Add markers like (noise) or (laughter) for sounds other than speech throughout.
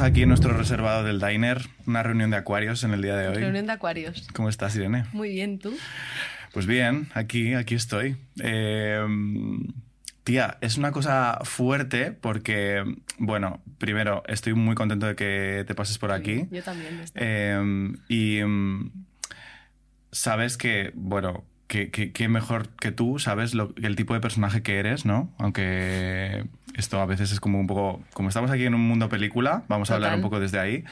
Aquí en nuestro reservado del Diner, una reunión de acuarios en el día de hoy. Reunión de acuarios. ¿Cómo estás, Irene? Muy bien, ¿tú? Pues bien, aquí, aquí estoy. Eh, tía, es una cosa fuerte porque, bueno, primero, estoy muy contento de que te pases por aquí. yo también. Eh, y mm, sabes que, bueno, que, mejor que tú sabes lo, el tipo de personaje que eres, ¿no? Aunque esto a veces es como un poco, como estamos aquí en un mundo película, vamos a hablar un poco desde ahí.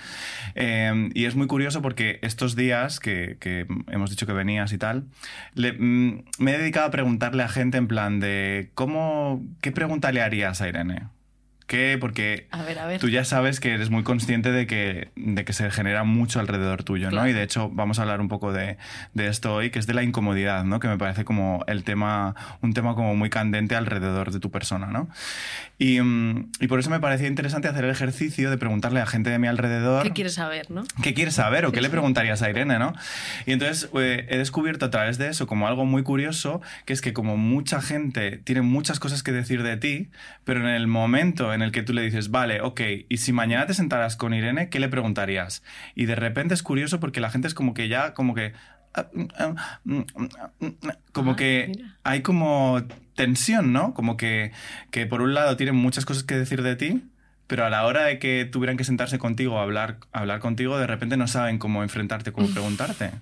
Em, y es muy curioso porque estos días que, que hemos dicho que venías y tal, mm, me he dedicado a preguntarle a gente en plan de, ¿cómo, ¿qué pregunta le harías a Irene? Porque tú ya sabes que eres muy consciente de que, de que se genera mucho alrededor tuyo, ¿no? Y de hecho vamos a hablar un poco de, de, esto hoy, que es de la incomodidad, ¿no? Que me parece como el tema, un tema como muy candente alrededor de tu persona, ¿no? Y, y por eso me parecía interesante hacer el ejercicio de preguntarle a gente de mi alrededor... ¿Qué quieres saber, no? ¿Qué quieres saber o qué le preguntarías a Irene, no? Y entonces eh, he descubierto a través de eso como algo muy curioso, que es que como mucha gente tiene muchas cosas que decir de ti, pero en el momento en en el que tú le dices, vale, ok, y si mañana te sentaras con Irene, ¿qué le preguntarías? Y de repente es curioso porque la gente es como que ya, como que... Como ah, que hay como tensión, ¿no? Como que, que por un lado tienen muchas cosas que decir de ti, pero a la hora de que tuvieran que sentarse contigo a hablar, hablar contigo, de repente no saben cómo enfrentarte, cómo preguntarte.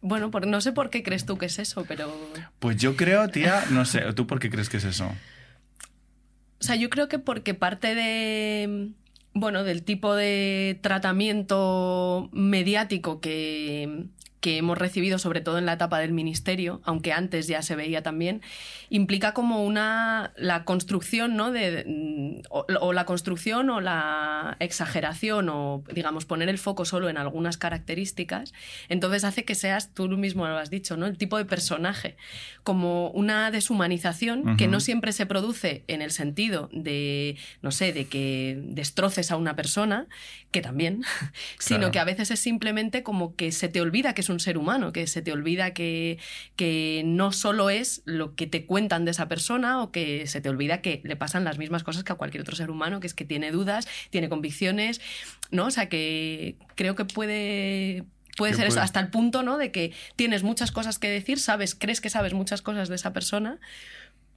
Bueno, no sé por qué crees tú que es eso, pero... Pues yo creo, tía, no sé, ¿tú por qué crees que es eso? O sea, yo creo que porque parte de, bueno, del tipo de tratamiento mediático que, que hemos recibido, sobre todo en la etapa del ministerio, aunque antes ya se veía también, implica como una la construcción, ¿no? De, mm, o, la construcción o la exageración o, digamos, poner el foco solo en algunas características, entonces hace que seas, tú mismo lo has dicho, ¿no? El tipo de personaje, como una deshumanización que no siempre se produce en el sentido de, no sé, de que destroces a una persona, que también, (laughs) sino que a veces es simplemente como que se te olvida que es un ser humano, que se te olvida que, que no solo es lo que te cuentan de esa persona o que se te olvida que le pasan las mismas cosas que a cualquier otro ser humano, que es que tiene dudas, tiene convicciones, ¿no? O sea, que creo que puede puede ser eso, hasta el punto, ¿no? De que tienes muchas cosas que decir, sabes, crees que sabes muchas cosas de esa persona,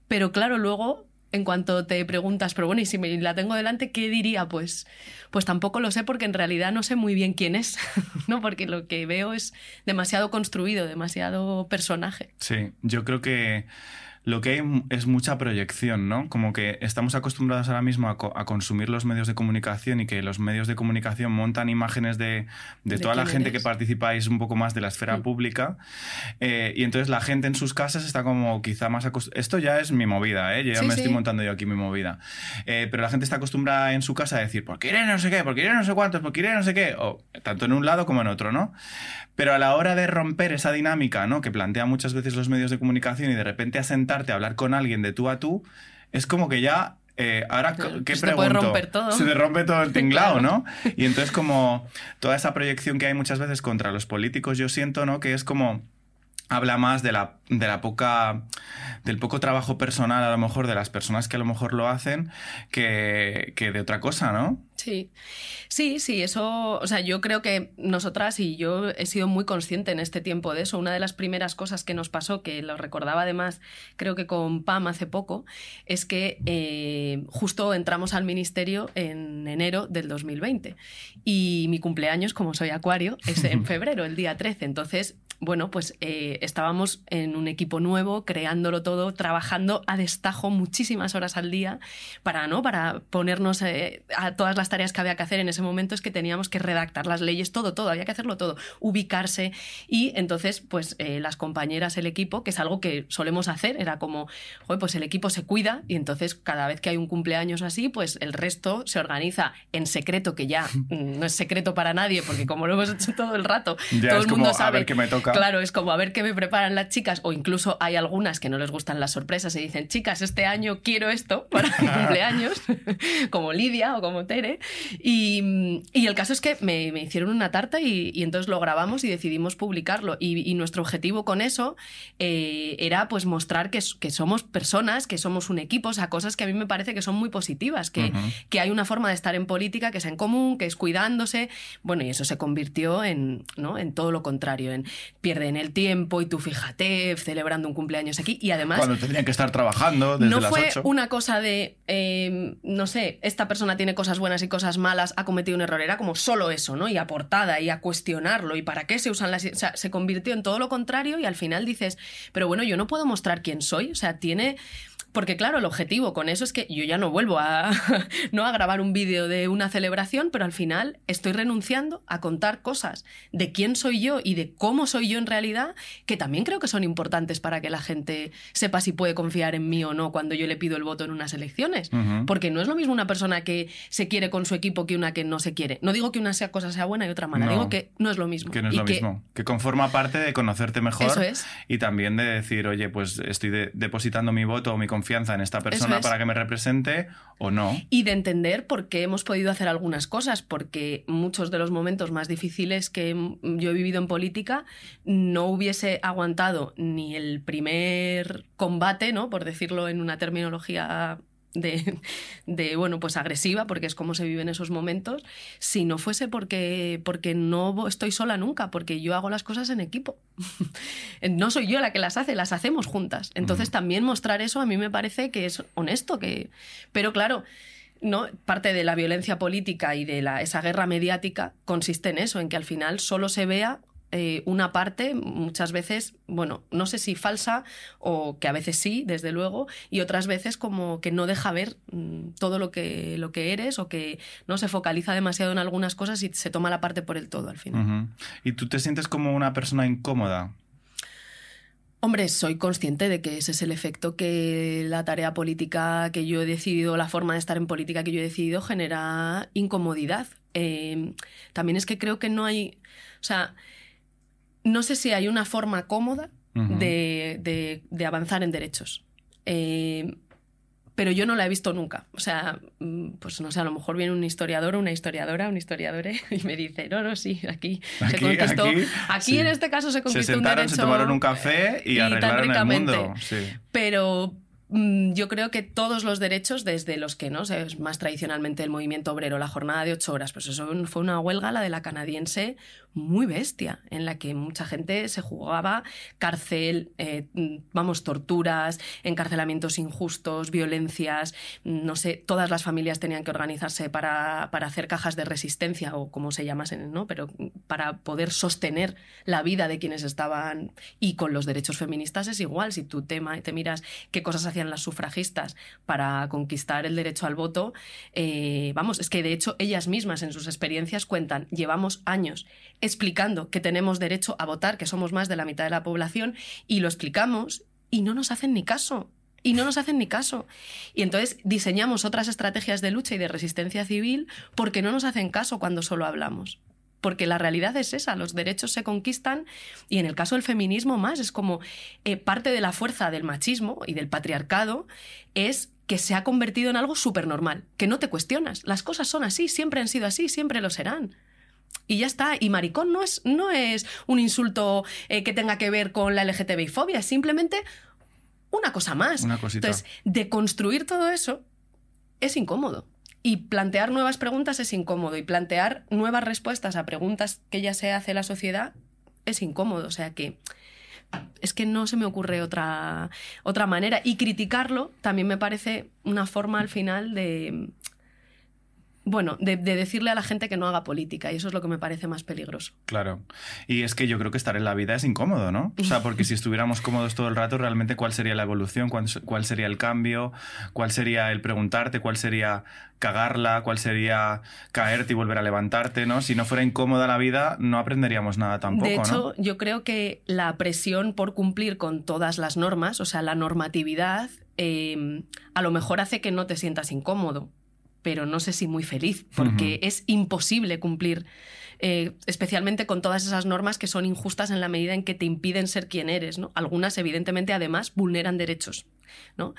pero claro, luego en cuanto te preguntas, pero bueno, y si me la tengo delante, ¿qué diría? Pues, pues tampoco lo sé porque en realidad no sé muy bien quién es, (laughs) ¿no? Porque lo que veo es demasiado construido, demasiado personaje. Sí, yo creo que lo que hay es mucha proyección, ¿no? Como que estamos acostumbrados ahora mismo a, consumir los medios de comunicación y que los medios de comunicación montan imágenes de, toda la gente que participáis un poco más de la esfera pública. Eh, y entonces la gente en sus casas está como quizá más acostumbrada. Esto ya es mi movida, ¿eh? Yo ya me estoy montando yo aquí mi movida. Eh, pero la gente está acostumbrada en su casa a decir, ¿por qué iré no sé qué? ¿Por qué iré no sé cuántos? ¿Por qué iré no sé qué? O, tanto en un lado como en otro, ¿no? Pero a la hora de romper esa dinámica, ¿no? Que plantea muchas veces los medios de comunicación y de repente asentar a hablar con alguien de tú a tú, es como que ya eh, ahora, ¿qué se pregunto? romper todo. Se te rompe todo el (laughs) tinglado, ¿no? Y entonces como toda esa proyección que hay muchas veces contra los políticos, yo siento, ¿no? Que es como habla más de la, de la poca del poco trabajo personal a lo mejor de las personas que a lo mejor lo hacen que, que de otra cosa, ¿no? Sí, sí, sí, eso, o sea, yo creo que nosotras y yo he sido muy consciente en este tiempo de eso. Una de las primeras cosas que nos pasó, que lo recordaba además, creo que con Pam hace poco, es que eh, justo entramos al ministerio en enero del 2020 y mi cumpleaños, como soy acuario, es en (laughs) febrero, el día 13. Entonces, bueno, pues eh, estábamos en un equipo nuevo, creándolo todo, trabajando a destajo muchísimas horas al día para, ¿no? para ponernos eh, a todas las tareas que había que hacer en ese momento es que teníamos que redactar las leyes, todo, todo, había que hacerlo todo, ubicarse y entonces pues eh, las compañeras, el equipo, que es algo que solemos hacer, era como, pues el equipo se cuida y entonces cada vez que hay un cumpleaños así, pues el resto se organiza en secreto, que ya (laughs) no es secreto para nadie, porque como lo hemos hecho todo el rato, todo el mundo sabe que me toca toca. Claro, es como a ver qué me preparan las chicas, o incluso hay algunas que no les gustan las sorpresas y dicen, chicas, este año quiero esto para mi (laughs) cumpleaños, (laughs) como Lidia o como Tere. Y, y el caso es que me, me hicieron una tarta y, y, entonces lo grabamos y decidimos publicarlo. Y, y nuestro objetivo con eso eh, era pues mostrar que, que, somos personas, que somos un equipo, o sea, cosas que a mí me parece que son muy positivas, que, uh -huh. que hay una forma de estar en política que es en común, que es cuidándose. Bueno, y eso se convirtió en, ¿no? en todo lo contrario, en pierden el tiempo y tú fíjate, celebrando un cumpleaños aquí. Y además... Cuando tendrían que estar trabajando desde no las fue 8. una cosa de, eh, no sé, esta persona tiene cosas buenas y cosas malas, ha cometido un error, era como solo eso, ¿no? Y a portada y a cuestionarlo y para qué se usan las... O sea, se convirtió en todo lo contrario y al final dices, pero bueno, yo no puedo mostrar quién soy, o sea, tiene... Porque claro, el objetivo con eso es que yo ya no vuelvo a, (laughs) no a grabar un vídeo de una celebración, pero al final estoy renunciando a contar cosas de quién soy yo y de cómo soy yo en realidad, que también creo que son importantes para que la gente sepa si puede confiar en mí o no cuando yo le pido el voto en unas elecciones. Uh -huh. Porque no es lo mismo una persona que se quiere con su equipo que una que no se quiere. No digo que una sea cosa sea buena y otra mala, no, digo que no es lo mismo. Que no es y lo que... mismo. Que conforma parte de conocerte mejor Eso es. y también de decir, oye, pues estoy de depositando mi voto o mi confianza en esta persona es. para que me represente o no. Y de entender por qué hemos podido hacer algunas cosas, porque muchos de los momentos más difíciles que yo he vivido en política no hubiese aguantado ni el primer combate, ¿no? Por decirlo en una terminología de, de, bueno, pues agresiva, porque es como se vive en esos momentos, si no fuese porque, porque no estoy sola nunca, porque yo hago las cosas en equipo. (laughs) no soy yo la que las hace, las hacemos juntas. Entonces, uh -huh. también mostrar eso a mí me parece que es honesto, que... pero claro, ¿no? parte de la violencia política y de la, esa guerra mediática consiste en eso, en que al final solo se vea eh, una parte, muchas veces, bueno, no sé si falsa o que a veces sí, desde luego, y otras veces como que no deja ver mmm, todo lo que, lo que eres o que no se focaliza demasiado en algunas cosas y se toma la parte por el todo al final. Uh -huh. ¿Y tú te sientes como una persona incómoda? Hombre, soy consciente de que ese es el efecto que la tarea política que yo he decidido, la forma de estar en política que yo he decidido, genera incomodidad. Eh, también es que creo que no hay. O sea, no sé si hay una forma cómoda uh -huh. de, de, de, avanzar en derechos. Eh, pero yo no la he visto nunca. O sea, pues no sé, a lo mejor viene un historiador o una historiadora, un historiador, (laughs) y me dice, no, no, sí, aquí, aquí se conquistó. Aquí, aquí sí. en este caso se conquistó se sentaron, un derecho. Se tomaron un café y, y arreglaron el mundo. Sí. Pero mm, yo creo que todos los derechos, desde los que no, o sea, es más tradicionalmente el movimiento obrero, la jornada de ocho horas, pues eso fue una huelga, la de la canadiense, muy bestia, en la que mucha gente se jugaba cárcel, eh, vamos, torturas, encarcelamientos injustos, violencias, no sé, todas las familias tenían que organizarse para, para hacer cajas de resistencia o como se llamasen, ¿no? Pero para poder sostener la vida de quienes estaban. Y con los derechos feministas es igual, si tú te, te miras qué cosas hacían las sufragistas para conquistar el derecho al voto, eh, vamos, es que de hecho ellas mismas en sus experiencias cuentan, llevamos años explicando que tenemos derecho a votar, que somos más de la mitad de la población, y lo explicamos y no nos hacen ni caso. Y no nos hacen ni caso. Y entonces diseñamos otras estrategias de lucha y de resistencia civil porque no nos hacen caso cuando solo hablamos. Porque la realidad es esa, los derechos se conquistan y en el caso del feminismo más, es como eh, parte de la fuerza del machismo y del patriarcado es que se ha convertido en algo súper normal, que no te cuestionas. Las cosas son así, siempre han sido así, siempre lo serán y ya está. Y maricón no es, no es un insulto eh, que tenga que ver con la LGTBI fobia, es simplemente una cosa más. Una cosita. Entonces, deconstruir todo eso es incómodo. Y plantear nuevas preguntas es incómodo. Y plantear nuevas respuestas a preguntas que ya se hace la sociedad es incómodo. O sea que es que no se me ocurre otra, otra manera. Y criticarlo también me parece una forma al final de, bueno, de, de, decirle a la gente que no haga política y eso es lo que me parece más peligroso. Claro. Y es que yo creo que estar en la vida es incómodo, ¿no? O sea, porque si estuviéramos cómodos todo el rato, realmente cuál sería la evolución, cuál, cuál sería el cambio, cuál sería el preguntarte, cuál sería cagarla, cuál sería caerte y volver a levantarte, ¿no? Si no fuera incómoda la vida, no aprenderíamos nada tampoco, De hecho, ¿no? yo creo que la presión por cumplir con todas las normas, o sea, la normatividad, eh, a lo mejor hace que no te sientas incómodo pero no sé si muy feliz, porque uh -huh. es imposible cumplir eh, especialmente con todas esas normas que son injustas en la medida en que te impiden ser quien eres. ¿no? Algunas, evidentemente, además, vulneran derechos. ¿no?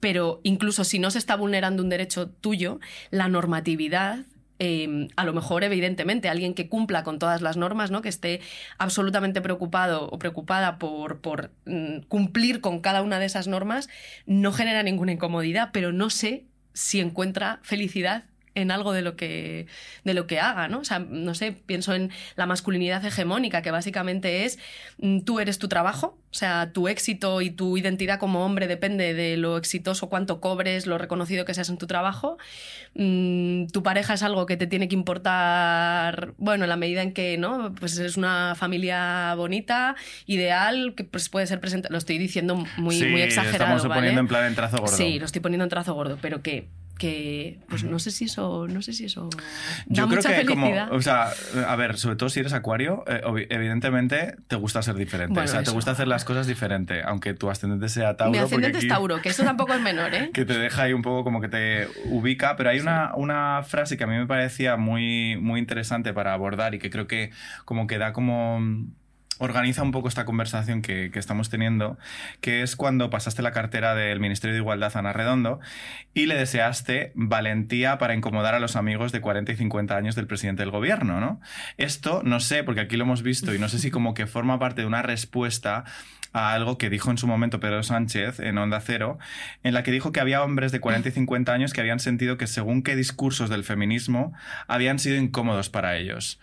Pero incluso si no se está vulnerando un derecho tuyo, la normatividad Em, a lo mejor, evidentemente, alguien que cumpla con todas las normas, ¿no? que esté absolutamente preocupado o preocupada por, por mm, cumplir con cada una de esas normas, no genera ninguna incomodidad, pero no sé si encuentra felicidad en algo de lo que, de lo que haga, ¿no? O sea, no sé, pienso en la masculinidad hegemónica, que básicamente es mm, tú eres tu trabajo, o sea, tu éxito y tu identidad como hombre depende de lo exitoso, cuánto cobres, lo reconocido que seas en tu trabajo. Mm, tu pareja es algo que te tiene que importar, bueno, en la medida en que, ¿no? Pues es una familia bonita, ideal, que pues puede ser presente. Lo estoy diciendo muy, muy exagerado. Estamos poniendo en plan en trazo gordo. Sí, lo estoy poniendo en trazo gordo, pero que que pues no sé si eso no sé si eso da yo creo que como o sea a ver sobre todo si eres acuario eh, evidentemente te gusta ser diferente o sea te gusta hacer las cosas diferente aunque tu ascendente sea Tauro mi ascendente es Tauro que eso tampoco es menor eh (laughs) que te deja ahí un poco como que te ubica pero hay una, una frase que a mí me parecía muy muy interesante para abordar y que creo que como que da como organiza un poco esta conversación que, estamos teniendo, que es cuando pasaste la cartera del Ministerio de Igualdad a Ana Redondo y le deseaste valentía para incomodar a los amigos de 40 y 50 años del presidente del gobierno, ¿no? Esto, no sé, porque aquí lo hemos visto y no sé si como que forma parte de una respuesta a algo que dijo en su momento Pedro Sánchez en Onda Cero, en la que dijo que había hombres de 40 y 50 años que habían sentido que según qué discursos del feminismo habían sido incómodos para ellos.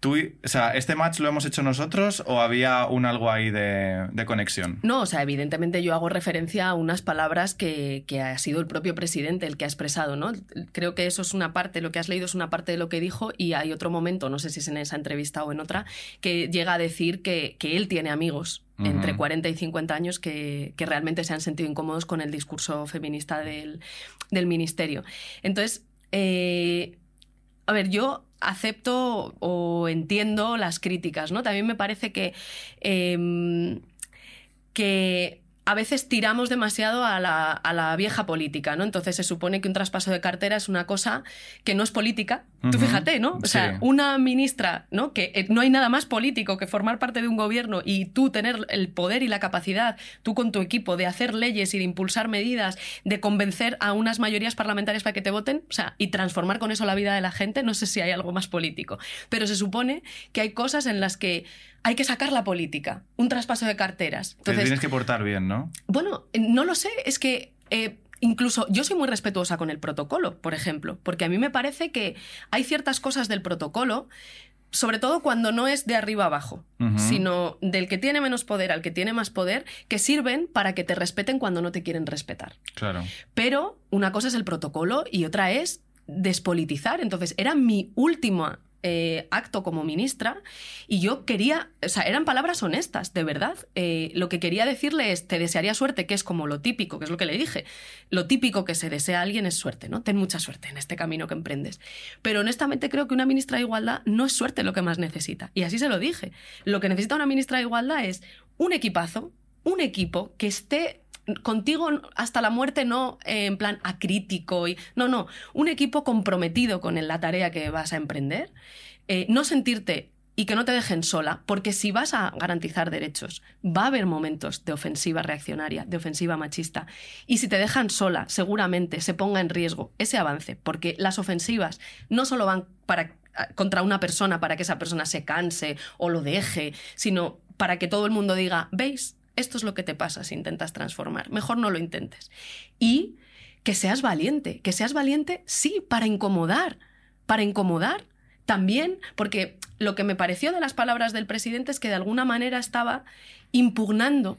¿Tú, o sea, ¿este match lo hemos hecho nosotros o había un algo ahí de, conexión? No, o sea, evidentemente yo hago referencia a unas palabras que, ha sido el propio presidente el que ha expresado, ¿no? Creo que eso es una parte, lo que has leído es una parte de lo que dijo y hay otro momento, no sé si es en esa entrevista o en otra, que llega a decir que, él tiene amigos entre 40 y 50 años que, realmente se han sentido incómodos con el discurso feminista del, ministerio. Entonces, eh, a ver, yo acepto o entiendo las críticas, ¿no? También me parece que, em, que a veces tiramos demasiado a la, vieja política, ¿no? Entonces se supone que un traspaso de cartera es una cosa que no es política. Tú fíjate, ¿no? O sea, una ministra, ¿no? Que eh, no hay nada más político que formar parte de un gobierno y tú tener el poder y la capacidad, tú con tu equipo, de hacer leyes y de impulsar medidas, de convencer a unas mayorías parlamentarias para que te voten, o sea, y transformar con eso la vida de la gente, no sé si hay algo más político. Pero se supone que hay cosas en las que hay que sacar la política, un traspaso de carteras. Entonces, tienes que portar bien, ¿no? Bueno, no lo sé, es que... Eh, incluso yo soy muy respetuosa con el protocolo, por ejemplo, porque a mí me parece que hay ciertas cosas del protocolo, sobre todo cuando no es de arriba abajo, sino del que tiene menos poder al que tiene más poder, que sirven para que te respeten cuando no te quieren respetar. Claro. Pero una cosa es el protocolo y otra es despolitizar. Entonces, era mi última eh, acto como ministra y yo quería, o sea, eran palabras honestas, de verdad. Eh, lo que quería decirle es, te desearía suerte, que es como lo típico, que es lo que le dije. Lo típico que se desea a alguien es suerte, ¿no? Ten mucha suerte en este camino que emprendes. Pero honestamente creo que una ministra de Igualdad no es suerte lo que más necesita. Y así se lo dije. Lo que necesita una ministra de Igualdad es un equipazo, un equipo que esté contigo hasta la muerte no eh, en plan acrítico y no no un equipo comprometido con la tarea que vas a emprender eh, no sentirte y que no te dejen sola, porque si vas a garantizar derechos, va a haber momentos de ofensiva reaccionaria, de ofensiva machista, y si te dejan sola, seguramente se ponga en riesgo ese avance, porque las ofensivas no solo van para, contra una persona para que esa persona se canse o lo deje, sino para que todo el mundo diga, ¿veis? Esto es lo que te pasa si intentas transformar. Mejor no lo intentes. Y que seas valiente, que seas valiente, sí, para incomodar, para incomodar también, porque lo que me pareció de las palabras del presidente es que de alguna manera estaba impugnando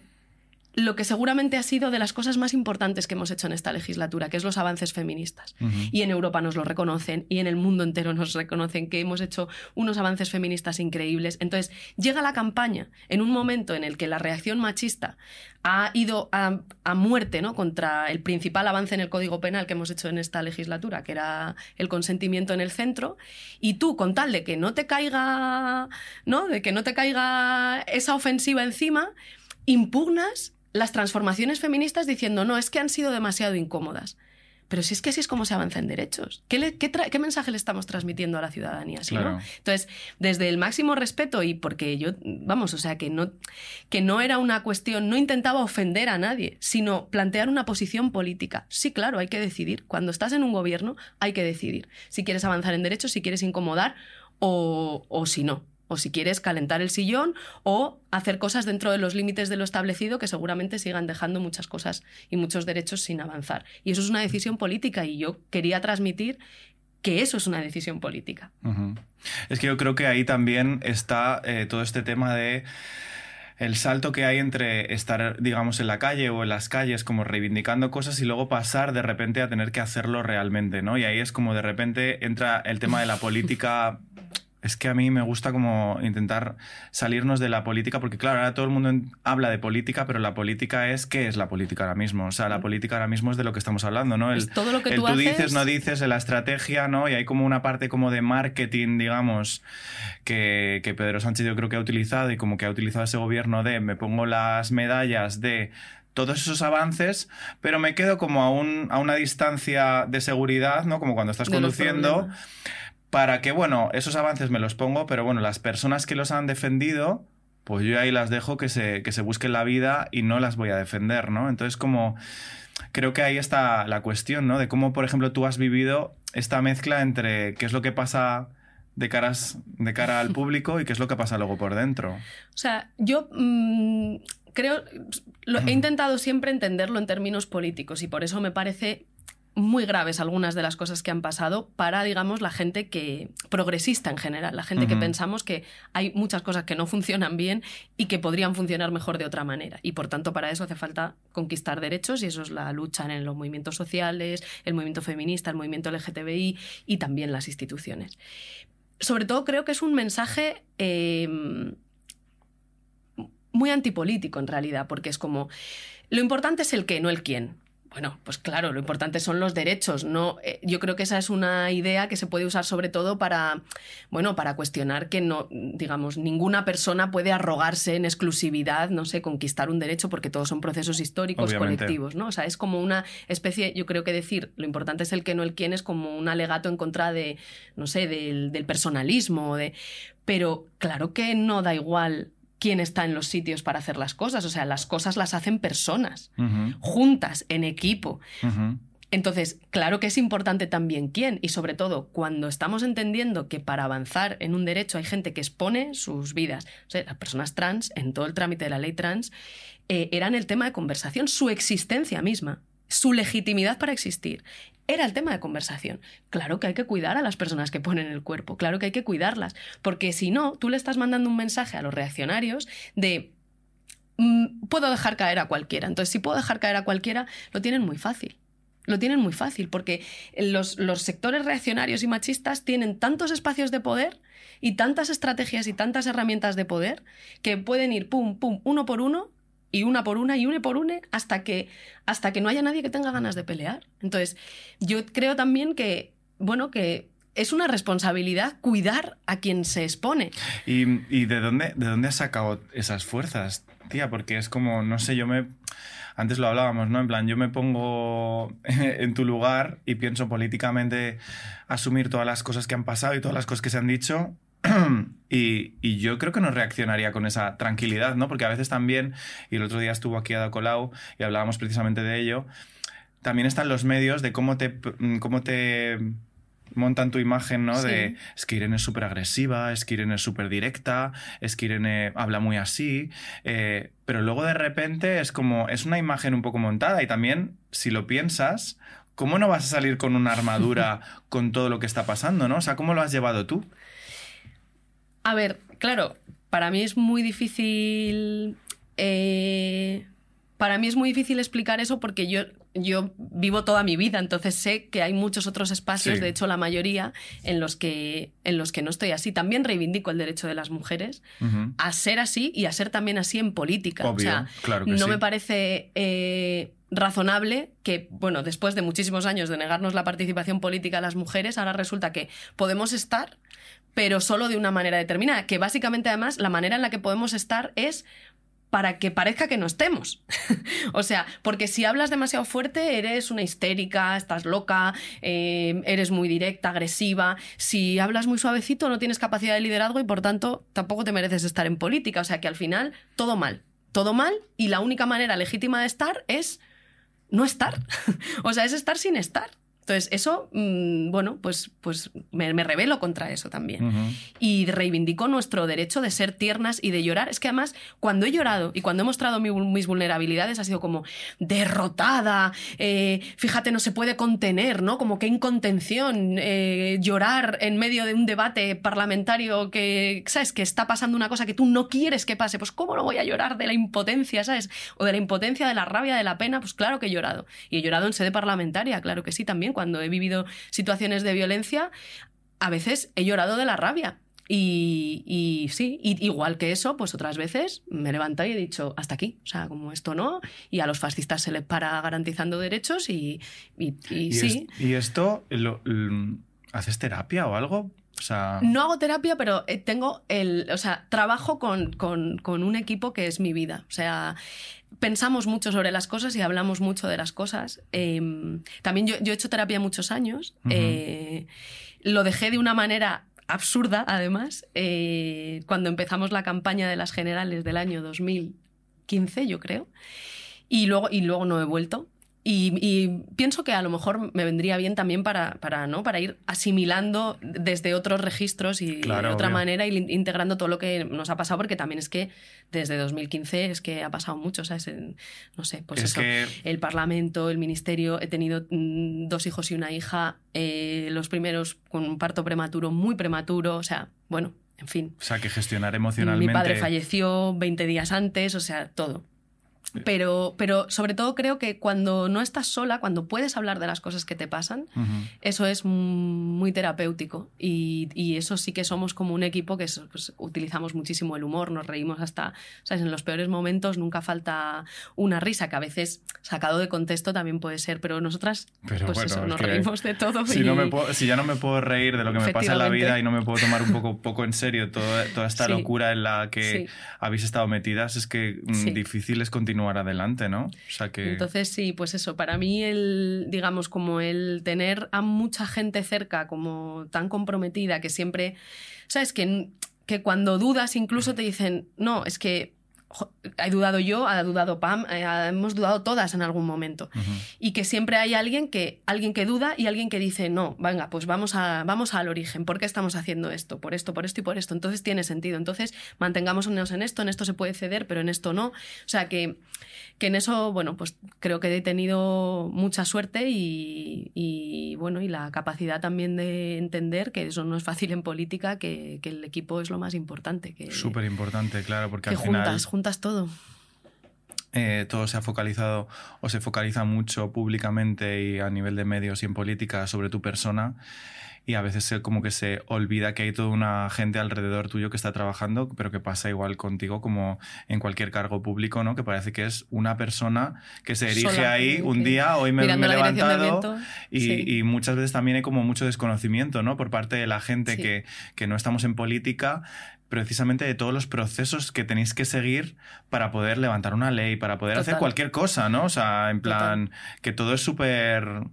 lo que seguramente ha sido de las cosas más importantes que hemos hecho en esta legislatura, que es los avances feministas. Y en Europa nos lo reconocen y en el mundo entero nos reconocen que hemos hecho unos avances feministas increíbles. Entonces, llega la campaña en un momento en el que la reacción machista ha ido a, muerte ¿no? contra el principal avance en el Código Penal que hemos hecho en esta legislatura, que era el consentimiento en el centro, y tú, con tal de que no te caiga, ¿no? de que no te caiga esa ofensiva encima, impugnas las transformaciones feministas diciendo, no, es que han sido demasiado incómodas. Pero si es que así es como se avanza en derechos. ¿Qué, qué, mensaje le estamos transmitiendo a la ciudadanía? Entonces, desde el máximo respeto y porque yo, vamos, o sea, que no, que no era una cuestión, no intentaba ofender a nadie, sino plantear una posición política. Sí, claro, hay que decidir. Cuando estás en un gobierno, hay que decidir si quieres avanzar en derechos, si quieres incomodar o, o si no o si quieres calentar el sillón o hacer cosas dentro de los límites de lo establecido que seguramente sigan dejando muchas cosas y muchos derechos sin avanzar. Y eso es una decisión política y yo quería transmitir que eso es una decisión política. Es que yo creo que ahí también está eh, todo este tema de el salto que hay entre estar, digamos, en la calle o en las calles como reivindicando cosas y luego pasar de repente a tener que hacerlo realmente, ¿no? Y ahí es como de repente entra el tema de la política (laughs) es que a mí me gusta como intentar salirnos de la política, porque claro, ahora todo el mundo habla de política, pero la política es qué es la política ahora mismo. O sea, la política ahora mismo es de lo que estamos hablando, ¿no? El, todo lo que tú, dices, no dices, la estrategia, ¿no? Y hay como una parte como de marketing, digamos, que, que Pedro Sánchez yo creo que ha utilizado y como que ha utilizado ese gobierno de me pongo las medallas de todos esos avances, pero me quedo como a, un, a una distancia de seguridad, ¿no? Como cuando estás conduciendo para que, bueno, esos avances me los pongo, pero bueno, las personas que los han defendido, pues yo ahí las dejo que se, que se busquen la vida y no las voy a defender, ¿no? Entonces, como creo que ahí está la cuestión, ¿no? De cómo, por ejemplo, tú has vivido esta mezcla entre qué es lo que pasa de, caras, de cara al público y qué es lo que pasa luego por dentro. O sea, yo mm, creo, lo, he intentado siempre entenderlo en términos políticos y por eso me parece muy graves algunas de las cosas que han pasado para, digamos, la gente que progresista en general, la gente que pensamos que hay muchas cosas que no funcionan bien y que podrían funcionar mejor de otra manera. Y por tanto, para eso hace falta conquistar derechos y eso es la lucha en los movimientos sociales, el movimiento feminista, el movimiento LGTBI y también las instituciones. Sobre todo creo que es un mensaje em, muy antipolítico en realidad, porque es como, lo importante es el qué, no el quién. Bueno, pues claro, lo importante son los derechos. No, eh, yo creo que esa es una idea que se puede usar sobre todo para, bueno, para cuestionar que no, digamos, ninguna persona puede arrogarse en exclusividad, no sé, conquistar un derecho porque todos son procesos históricos colectivos, ¿no? O sea, es como una especie, yo creo que decir, lo importante es el que no el quién es como un alegato en contra de, no sé, del, del personalismo, de, pero claro que no da igual quién está en los sitios para hacer las cosas. O sea, las cosas las hacen personas, juntas, en equipo. Entonces, claro que es importante también quién y sobre todo cuando estamos entendiendo que para avanzar en un derecho hay gente que expone sus vidas. O sea, las personas trans, en todo el trámite de la ley trans, eh, eran el tema de conversación, su existencia misma, su legitimidad para existir era el tema de conversación. Claro que hay que cuidar a las personas que ponen el cuerpo, claro que hay que cuidarlas, porque si no, tú le estás mandando un mensaje a los reaccionarios de mm, puedo dejar caer a cualquiera. Entonces, si puedo dejar caer a cualquiera, lo tienen muy fácil. Lo tienen muy fácil, porque los, los sectores reaccionarios y machistas tienen tantos espacios de poder y tantas estrategias y tantas herramientas de poder que pueden ir pum, pum, uno por uno y una por una y una por una hasta que, hasta que no haya nadie que tenga ganas de pelear. Entonces, yo creo también que, bueno, que es una responsabilidad cuidar a quien se expone. ¿Y, de, dónde, de dónde has sacado esas fuerzas, tía? Porque es como, no sé, yo me... Antes lo hablábamos, ¿no? En plan, yo me pongo (laughs) en tu lugar y pienso políticamente asumir todas las cosas que han pasado y todas las cosas que se han dicho (clears throat) y, yo creo que no reaccionaría con esa tranquilidad, ¿no? Porque a veces también, y el otro día estuvo aquí Ada Colau y hablábamos precisamente de ello, también están los medios de cómo te, cómo te montan tu imagen, ¿no? De es que Irene es súper agresiva, es que Irene es súper directa, es que Irene habla muy así, eh, pero luego de repente es como, es una imagen un poco montada y también, si lo piensas, ¿cómo no vas a salir con una armadura (laughs) con todo lo que está pasando, ¿no? O sea, ¿cómo lo has llevado tú? A ver, claro, para mí es muy difícil. Eh, para mí es muy difícil explicar eso porque yo, yo vivo toda mi vida, entonces sé que hay muchos otros espacios, de hecho la mayoría, en los, que, en los que no estoy así. También reivindico el derecho de las mujeres a ser así y a ser también así en política. o sea, no me parece eh, razonable que, bueno, después de muchísimos años de negarnos la participación política a las mujeres, ahora resulta que podemos estar, pero solo de una manera determinada, que básicamente además la manera en la que podemos estar es para que parezca que no estemos. (laughs) o sea, porque si hablas demasiado fuerte, eres una histérica, estás loca, eh, eres muy directa, agresiva. Si hablas muy suavecito, no tienes capacidad de liderazgo y por tanto tampoco te mereces estar en política. O sea que al final, todo mal. Todo mal y la única manera legítima de estar es no estar. (laughs) o sea, es estar sin estar. Entonces, eso, mm, bueno, pues, pues me, me, rebelo contra eso también. Y reivindico nuestro derecho de ser tiernas y de llorar. Es que además, cuando he llorado y cuando he mostrado mis vulnerabilidades, ha sido como derrotada, eh, fíjate, no se puede contener, ¿no? Como que incontención, eh, llorar en medio de un debate parlamentario que, ¿sabes? Que está pasando una cosa que tú no quieres que pase. Pues, ¿cómo no voy a llorar de la impotencia, ¿sabes? O de la impotencia, de la rabia, de la pena. Pues claro que he llorado. Y he llorado en sede parlamentaria, claro que sí, también cuando he vivido situaciones de violencia, a veces he llorado de la rabia. Y, sí, igual que eso, pues otras veces me he levantado y he dicho, hasta aquí, o sea, como esto no, y a los fascistas se les para garantizando derechos y, sí. ¿Y esto, haces terapia o algo? O sea... No hago terapia, pero eh, tengo el, o sea, trabajo con, con un equipo que es mi vida. O sea, pensamos mucho sobre las cosas y hablamos mucho de las cosas. Em, también yo, he hecho terapia muchos años. Eh, lo dejé de una manera absurda, además, eh, cuando empezamos la campaña de las generales del año 2015, yo creo. Y luego, y luego no he vuelto. Y, pienso que a lo mejor me vendría bien también para, para, ¿no? para ir asimilando desde otros registros y de otra manera, y integrando todo lo que nos ha pasado, porque también es que desde 2015 es que ha pasado mucho, ¿sabes? No sé, pues eso, el Parlamento, el Ministerio, he tenido mm, dos hijos y una hija, eh, los primeros con un parto prematuro, muy prematuro, o sea, bueno, en fin. O sea, que gestionar emocionalmente... Mi padre falleció 20 días antes, o sea, todo. Pero, pero sobre todo creo que cuando no estás sola, cuando puedes hablar de las cosas que te pasan, eso es muy terapéutico. Y, y, eso sí que somos como un equipo que pues, utilizamos muchísimo el humor, nos reímos hasta, ¿sabes? En los peores momentos nunca falta una risa, que a veces sacado de contexto también puede ser, pero nosotras pues eso, nos reímos de todo. Si, no me si ya no me puedo reír de lo que me pasa en la vida y no me puedo tomar un poco, poco en serio toda, toda esta locura en la que habéis estado metidas, es que mm, difícil es continuar adelante, ¿no? O sea que... Entonces sí, pues eso, para mí el, digamos, como el tener a mucha gente cerca, como tan comprometida, que siempre, ¿sabes? Que, que cuando dudas incluso te dicen, no, es que he dudado yo, ha dudado Pam, eh, hemos dudado todas en algún momento. Y que siempre hay alguien que, alguien que duda y alguien que dice, no, venga, pues vamos, a, vamos al origen. ¿Por qué estamos haciendo esto? Por esto, por esto y por esto. Entonces tiene sentido. Entonces mantengámonos en esto, en esto se puede ceder, pero en esto no. O sea que, que en eso, bueno, pues creo que he tenido mucha suerte y, bueno, y la capacidad también de entender que eso no es fácil en política, que, el equipo es lo más importante. Súper importante, claro, porque al final todo. Eh, todo se ha focalizado o se focaliza mucho públicamente y a nivel de medios y en política sobre tu persona y a veces como que se olvida que hay toda una gente alrededor tuyo que está trabajando, pero que pasa igual contigo como en cualquier cargo público, ¿no? Que parece que es una persona que se erige ahí un día, hoy me, he levantado y, muchas veces también hay como mucho desconocimiento, ¿no? Por parte de la gente que, que no estamos en política, precisamente de todos los procesos que tenéis que seguir para poder levantar una ley, para poder hacer cualquier cosa, ¿no? O sea, en plan, que todo es súper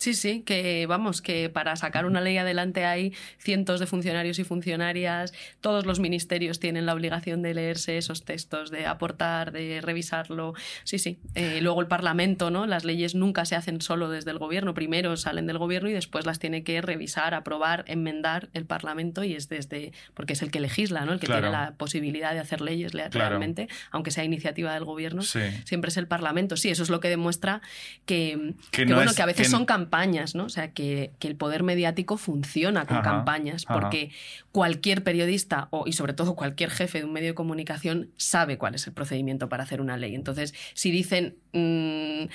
Sí, sí, que vamos, que para sacar una ley adelante hay cientos de funcionarios y funcionarias, todos los ministerios tienen la obligación de leerse esos textos, de aportar, de revisarlo. Sí, sí. Eh, luego el Parlamento, ¿no? Las leyes nunca se hacen solo desde el gobierno, primero salen del gobierno y después las tiene que revisar, aprobar, enmendar el Parlamento y es desde, porque es el que legisla, ¿no? El que tiene la posibilidad de hacer leyes realmente, aunque sea iniciativa del gobierno, siempre es el Parlamento. Sí, eso es lo que demuestra que, bueno, que a veces son campañas campañas, ¿no? O sea, que, el poder mediático funciona con campañas, porque cualquier periodista o, y sobre todo cualquier jefe de un medio de comunicación sabe cuál es el procedimiento para hacer una ley. Entonces, si dicen mm,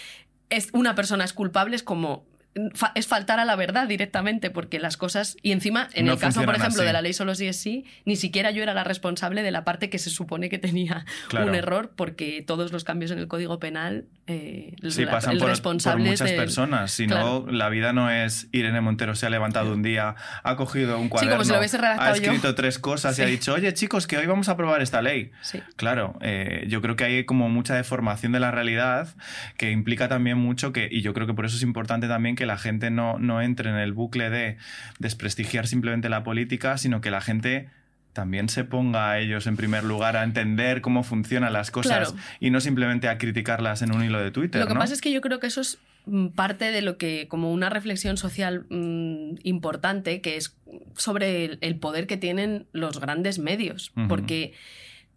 es una persona es culpable, es como es faltar a la verdad directamente, porque las cosas. Y encima, en No el caso, por ejemplo, así. de la ley solo sí es sí, ni siquiera yo era la responsable de la parte que se supone que tenía Claro. un error, porque todos los cambios en el Código Penal. eh, Sí, la- pasan el por, por responsable es muchas del- personas. Si Claro. no, la vida no es Irene Montero se ha levantado un día, ha cogido un cuaderno, como si lo hubiese redactado ha yo. escrito tres cosas y ha Sí. dicho, oye chicos, que hoy vamos a aprobar esta ley. Sí. Claro, eh, yo creo que hay como mucha deformación de la realidad que implica también mucho que, y yo creo que por eso es importante también que la gente no, no entre en el bucle de desprestigiar simplemente la política, sino que la gente también se ponga a ellos en primer lugar a entender cómo funcionan las cosas Claro. y no simplemente a criticarlas en un hilo de Twitter. Lo que ¿no? pasa es que yo creo que eso es mm, parte de lo que, como una reflexión social mm, importante, que es sobre el, el poder que tienen los grandes medios. Porque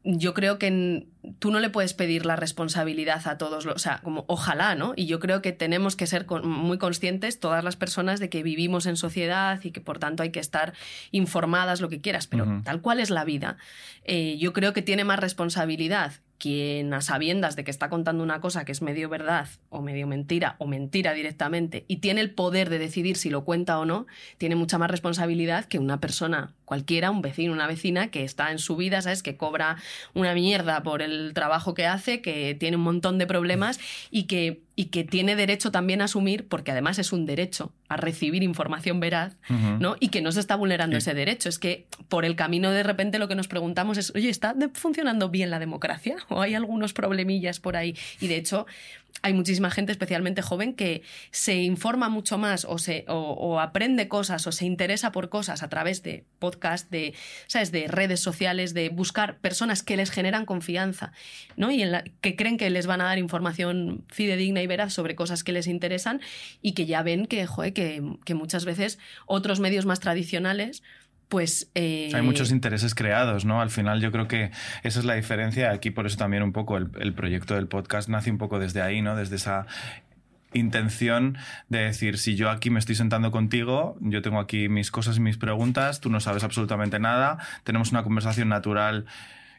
yo creo que tú no le puedes pedir la responsabilidad a todos, los, o sea, como ojalá, ¿no? Y yo creo que tenemos que ser con- muy conscientes todas las personas de que vivimos en sociedad y que por tanto hay que estar informadas, lo que quieras, pero tal cual es la vida. Eh, yo creo que tiene más responsabilidad quien a sabiendas de que está contando una cosa que es medio verdad o medio mentira o mentira directamente y tiene el poder de decidir si lo cuenta o no, tiene mucha más responsabilidad que una persona cualquiera, un vecino, una vecina que está en su vida, ¿sabes? Que cobra una mierda por el trabajo que hace, que tiene un montón de problemas y que, y que tiene derecho también a asumir, porque además es un derecho, a recibir información veraz. ¿no? Y que no se está vulnerando Sí. ese derecho. Es que por el camino de repente lo que nos preguntamos es, oye, ¿está funcionando bien la democracia? ¿O hay algunos problemillas por ahí? Y de hecho, hay muchísima gente, especialmente joven, que se informa mucho más o, se, o, aprende cosas o se interesa por cosas a través de podcast, de, ¿sabes? de redes sociales, de buscar personas que les generan confianza, ¿no? Y en la, que creen que les van a dar información fidedigna y veraz sobre cosas que les interesan y que ya ven que, que, que muchas veces otros medios más tradicionales pues... eh, Hay muchos intereses creados, ¿no? Al final yo creo que esa es la diferencia. Aquí por eso también un poco el, el proyecto del podcast nace un poco desde ahí, ¿no? Desde esa intención de decir, si yo aquí me estoy sentando contigo, yo tengo aquí mis cosas y mis preguntas, tú no sabes absolutamente nada, tenemos una conversación natural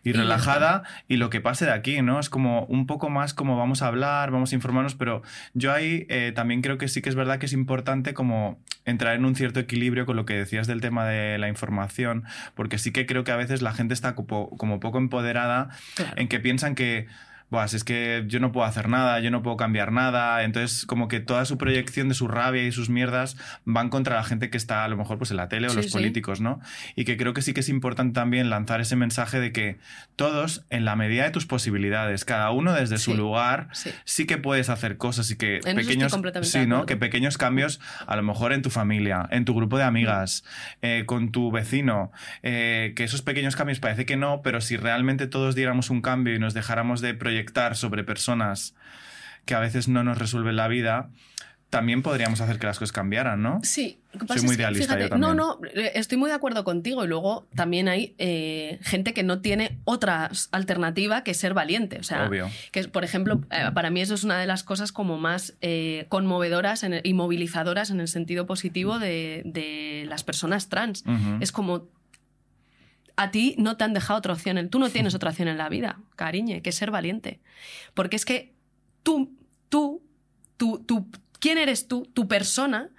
y relajada y lo que pase de aquí, ¿no? Es como un poco más como vamos a hablar, vamos a informarnos, pero yo ahí eh, también creo que sí que es verdad que es importante como entrar en un cierto equilibrio con lo que decías del tema de la información, porque sí que creo que a veces la gente está como, como poco empoderada Claro. en que piensan que Buah, si es que yo no puedo hacer nada, yo no puedo cambiar nada. Entonces, como que toda su proyección de su rabia y sus mierdas van contra la gente que está a lo mejor pues en la tele o Sí, los sí. políticos, ¿no? Y que creo que sí que es importante también lanzar ese mensaje de que todos, en la medida de tus posibilidades, cada uno desde su lugar, sí. que puedes hacer cosas y que pequeños, sí, ¿no? Que pequeños cambios, a lo mejor en tu familia, en tu grupo de amigas, eh, con tu vecino, eh, que esos pequeños cambios parece que no, pero si realmente todos diéramos un cambio y nos dejáramos de proyectar sobre personas que a veces no nos resuelven la vida, también podríamos hacer que las cosas cambiaran, ¿no? Sí, Soy muy idealista yo fíjate, no, también. no, eh, estoy muy de acuerdo contigo. Y luego también hay eh, gente que no tiene otra alternativa que ser valiente. O sea, Obvio. que por ejemplo, eh, para mí eso es una de las cosas como más eh, conmovedoras en el- y movilizadoras en el sentido positivo de, de las personas trans. Es como a ti no te han dejado otra opción. Tú no tienes otra opción en la vida, cariñe, que ser valiente. Porque es que tú, tú, tú, tú ¿quién eres tú? Tu persona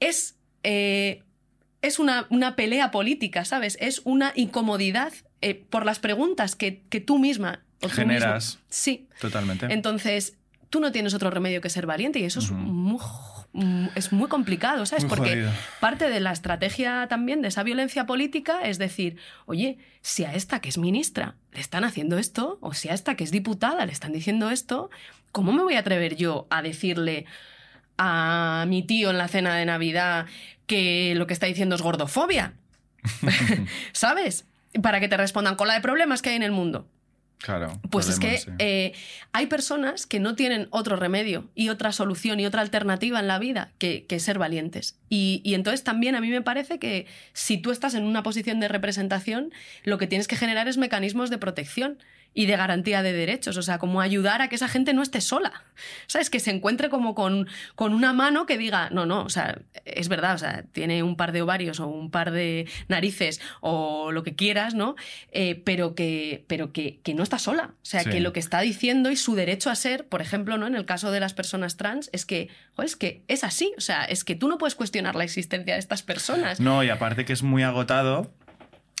es, eh, es una, una pelea política, ¿sabes? Es una incomodidad eh, por las preguntas que, que tú misma o tú Generas. mismo- Sí. Totalmente. Entonces, tú no tienes otro remedio que ser valiente y eso es, muy, es muy complicado, ¿sabes? Muy Porque jodido. parte de la estrategia también de esa violencia política es decir, oye, si a esta que es ministra le están haciendo esto, o si a esta que es diputada le están diciendo esto, ¿cómo me voy a atrever yo a decirle a mi tío en la cena de Navidad que lo que está diciendo es gordofobia? (laughs) (laughs) ¿Sabes? Para que te respondan con la de problemas que hay en el mundo. Claro. Pues es que sí. eh, hay personas que no tienen otro remedio y otra solución y otra alternativa en la vida que, que ser valientes. Y, y entonces también a mí me parece que si tú estás en una posición de representación, lo que tienes que generar es mecanismos de protección y de garantía de derechos, o sea, como ayudar a que esa gente no esté sola, ¿sabes? Que se encuentre como con, con una mano que diga, no, no, o sea, es verdad, o sea, tiene un par de ovarios o un par de narices o lo que quieras, ¿no? Eh, pero que, pero que, que, no está sola, o sea, que lo que está diciendo y su derecho a ser, por ejemplo, ¿no? En el caso de las personas trans, es que, joder, es que es así, o sea, es que tú no puedes cuestionar la existencia de estas personas. No, y aparte que es muy agotado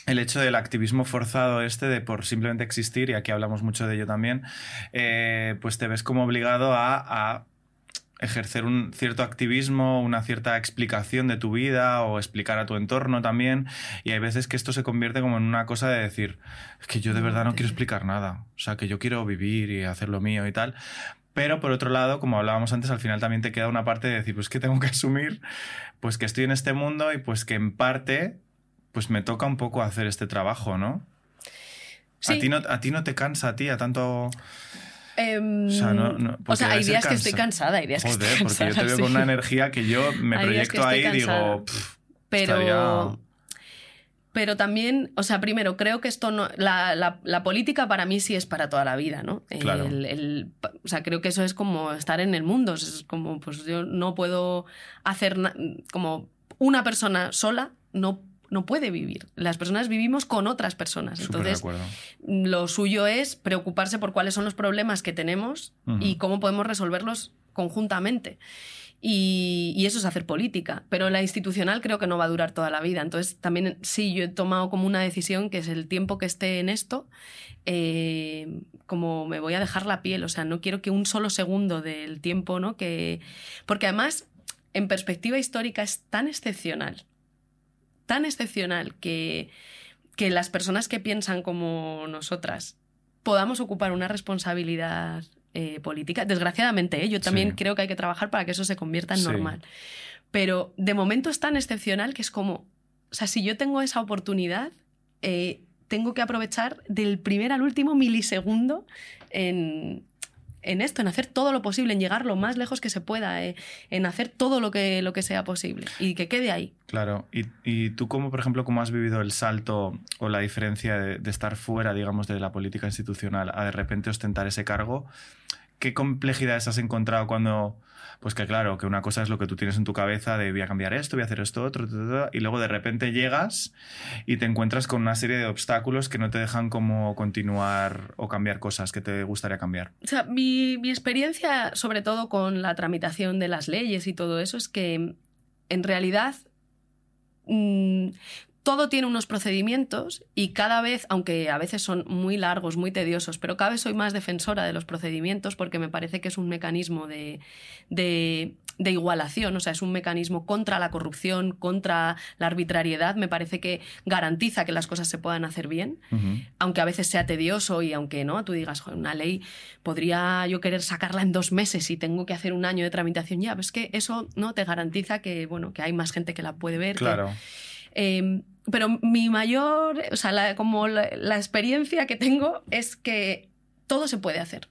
el hecho del activismo forzado este de por simplemente existir, y aquí hablamos mucho de ello también, eh, pues te ves como obligado a, ejercer un cierto activismo, una cierta explicación de tu vida o explicar a tu entorno también. Y hay veces que esto se convierte como en una cosa de decir, es que yo de verdad no quiero explicar nada. O sea, que yo quiero vivir y hacer lo mío y tal. Pero por otro lado, como hablábamos antes, al final también te queda una parte de decir, pues que tengo que asumir pues que estoy en este mundo y pues que en parte pues me toca un poco hacer este trabajo, ¿no? ¿A, ti no ¿A ti no te cansa, a ti, a tanto...? Em, o sea, no, o sea hay días que estoy cansada, hay días que estoy cansada. porque yo te veo (laughs) con una energía que yo me proyecto ahí y digo... pero... Pero también, o sea, primero, creo que esto no. La, la, política para mí sí es para toda la vida, ¿no? Claro. El, o sea, creo que eso es como estar en el mundo. Es como, pues yo no puedo hacer. como una persona sola no no puede vivir. Las personas vivimos con otras personas. Entonces, lo suyo es preocuparse por cuáles son los problemas que tenemos y cómo podemos resolverlos conjuntamente. Y, eso es hacer política. Pero la institucional creo que no va a durar toda la vida. Entonces, también sí, yo he tomado como una decisión que es el tiempo que esté en esto, eh, como me voy a dejar la piel. O sea, no quiero que un solo segundo del tiempo, ¿no? Que... Porque además, en perspectiva histórica, es tan excepcional tan excepcional que, que las personas que piensan como nosotras podamos ocupar una responsabilidad eh, política. Desgraciadamente, ¿eh? yo también creo que hay que trabajar para que eso se convierta en normal. Pero de momento es tan excepcional que es como, o sea, si yo tengo esa oportunidad, eh, tengo que aprovechar del primer al último milisegundo en, en esto, en hacer todo lo posible, en llegar lo más lejos que se pueda, eh, en hacer todo lo que, lo que sea posible y que quede ahí. Claro, y, y tú como, por ejemplo, cómo has vivido el salto o la diferencia de, de estar fuera, digamos, de la política institucional a de repente ostentar ese cargo, ¿qué complejidades has encontrado cuando pues que claro, que una cosa es lo que tú tienes en tu cabeza de voy a cambiar esto, voy a hacer esto, otro, y luego de repente llegas y te encuentras con una serie de obstáculos que no te dejan como continuar o cambiar cosas que te gustaría cambiar. O sea, mi, experiencia, sobre todo con la tramitación de las leyes y todo eso, es que en realidad mm, todo tiene unos procedimientos y cada vez, aunque a veces son muy largos, muy tediosos, pero cada vez soy más defensora de los procedimientos porque me parece que es un mecanismo de, de, igualación, o sea, es un mecanismo contra la corrupción, contra la arbitrariedad, me parece que garantiza que las cosas se puedan hacer bien, aunque a veces sea tedioso y aunque no, tú digas, una ley podría yo querer sacarla en dos meses y tengo que hacer un año de tramitación ya, pues que eso no te garantiza que, bueno, que hay más gente que la puede ver. Claro. Em, pero mi mayor, o sea, como la, experiencia que tengo es que todo se puede hacer.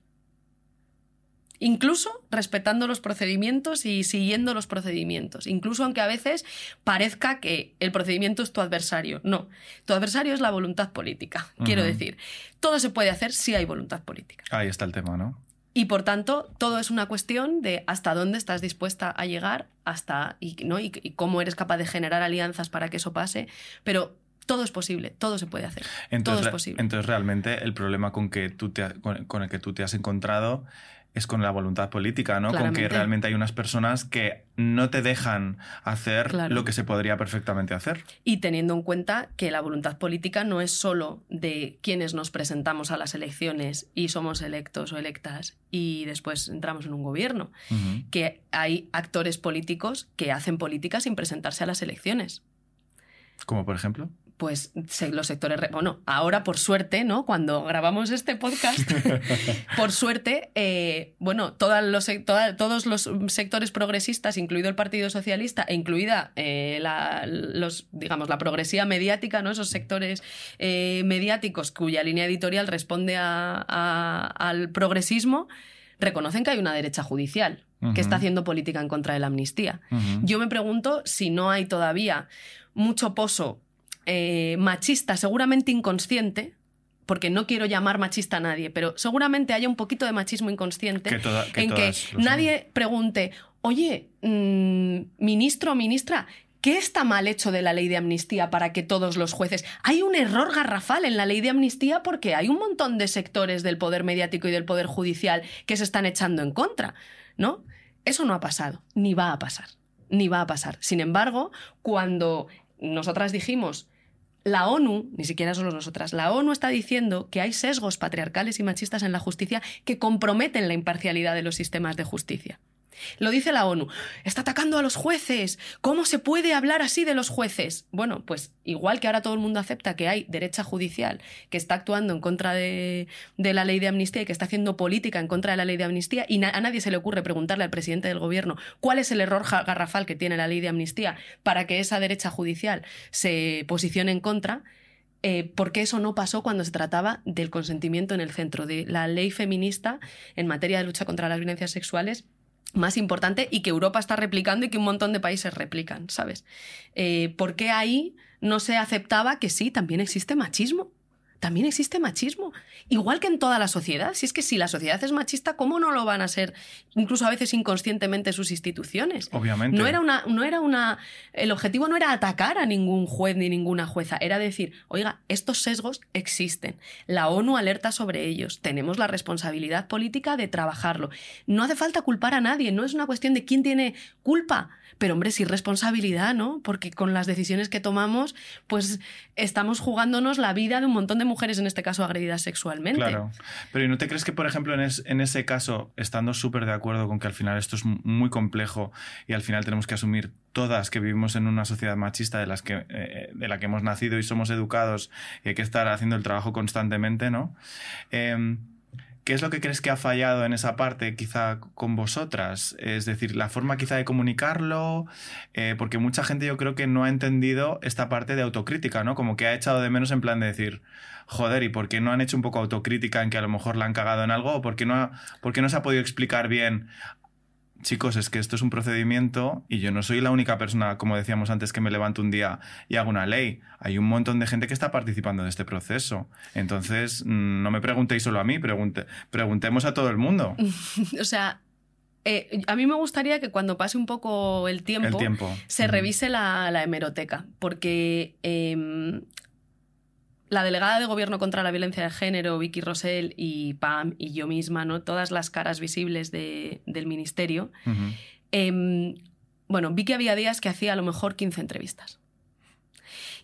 Incluso respetando los procedimientos y siguiendo los procedimientos. Incluso aunque a veces parezca que el procedimiento es tu adversario. No, tu adversario es la voluntad política. Quiero decir, todo se puede hacer si hay voluntad política. Ahí está el tema, ¿no? Y por tanto, todo es una cuestión de hasta dónde estás dispuesta a llegar, hasta y, ¿no? y, cómo eres capaz de generar alianzas para que eso pase. Pero todo es posible, todo se puede hacer. Entonces, todo es posible. Entonces, realmente, el problema con, que tú te, con el que tú te has encontrado es con la voluntad política, ¿no? Con que realmente hay unas personas que no te dejan hacer lo que se podría perfectamente hacer. Y teniendo en cuenta que la voluntad política no es solo de quienes nos presentamos a las elecciones y somos electos o electas y después entramos en un gobierno, que hay actores políticos que hacen política sin presentarse a las elecciones. Como por ejemplo pues los sectores, bueno, ahora por suerte, ¿no? Cuando grabamos este podcast, (laughs) por suerte, eh, bueno, los, todos los sectores progresistas, incluido el Partido Socialista e incluida eh, la, los, digamos, la progresía mediática, ¿no? Esos sectores eh, mediáticos cuya línea editorial responde al progresismo, reconocen que hay una derecha judicial que está haciendo política en contra de la amnistía. Yo me pregunto si no hay todavía mucho pozo eh, machista, seguramente inconsciente, porque no quiero llamar machista a nadie, pero seguramente haya un poquito de machismo inconsciente Que toda- que en que son. nadie pregunte, oye, mm, ministro o ministra, ¿qué está mal hecho de la ley de amnistía para que todos los jueces... Hay un error garrafal en la ley de amnistía porque hay un montón de sectores del poder mediático y del poder judicial que se están echando en contra, ¿no? Eso no ha pasado, ni va a pasar, ni va a pasar. Sin embargo, cuando nosotras dijimos la ONU, ni siquiera solo nosotras, la ONU está diciendo que hay sesgos patriarcales y machistas en la justicia que comprometen la imparcialidad de los sistemas de justicia. Lo dice la ONU. Está atacando a los jueces. ¿Cómo se puede hablar así de los jueces? Bueno, pues igual que ahora todo el mundo acepta que hay derecha judicial que está actuando en contra de, de la ley de amnistía y que está haciendo política en contra de la ley de amnistía y a nadie se le ocurre preguntarle al presidente del gobierno cuál es el error garrafal que tiene la ley de amnistía para que esa derecha judicial se posicione en contra, eh, porque eso no pasó cuando se trataba del consentimiento en el centro, de la ley feminista en materia de lucha contra las violencias sexuales más importante y que Europa está replicando y que un montón de países replican, ¿sabes? Eh, ¿Por qué ahí no se aceptaba que sí, también existe machismo? También existe machismo. Igual que en toda la sociedad. Si es que si la sociedad es machista, ¿cómo no lo van a ser, incluso a veces inconscientemente, sus instituciones? Obviamente. No era una, no era una. El objetivo no era atacar a ningún juez ni ninguna jueza, era decir, oiga, estos sesgos existen. La ONU alerta sobre ellos. Tenemos la responsabilidad política de trabajarlo. No hace falta culpar a nadie, no es una cuestión de quién tiene culpa. Pero hombre, sí responsabilidad, ¿no? Porque con las decisiones que tomamos, pues estamos jugándonos la vida de un montón de mujeres, en este caso agredidas sexualmente. Claro. Pero ¿y no te crees que, por ejemplo, en, es- en ese caso, estando súper de acuerdo con que al final esto es muy complejo y al final tenemos que asumir todas que vivimos en una sociedad machista de, las que, eh, de la que hemos nacido y somos educados y hay que estar haciendo el trabajo constantemente, ¿no? Em, ¿Qué es lo que crees que ha fallado en esa parte quizá con vosotras? Es decir, la forma quizá de comunicarlo, eh, porque mucha gente yo creo que no ha entendido esta parte de autocrítica, ¿no? Como que ha echado de menos en plan de decir, joder, ¿y por qué no han hecho un poco autocrítica en que a lo mejor la han cagado en algo? ¿O por qué no, ha- por qué no se ha podido explicar bien? Chicos, es que esto es un procedimiento y yo no soy la única persona, como decíamos antes, que me levanto un día y hago una ley. Hay un montón de gente que está participando de este proceso. Entonces, mm, no me preguntéis solo a mí, pregunte- preguntemos a todo el mundo. (laughs) O sea, eh, a mí me gustaría que cuando pase un poco el tiempo, El tiempo. se revise la, la hemeroteca, porque em, la delegada de Gobierno contra la Violencia de Género, Vicky Rosell y Pam y yo misma, ¿no? todas las caras visibles de- del ministerio, em, bueno, Vicky había días que hacía a lo mejor 15 entrevistas.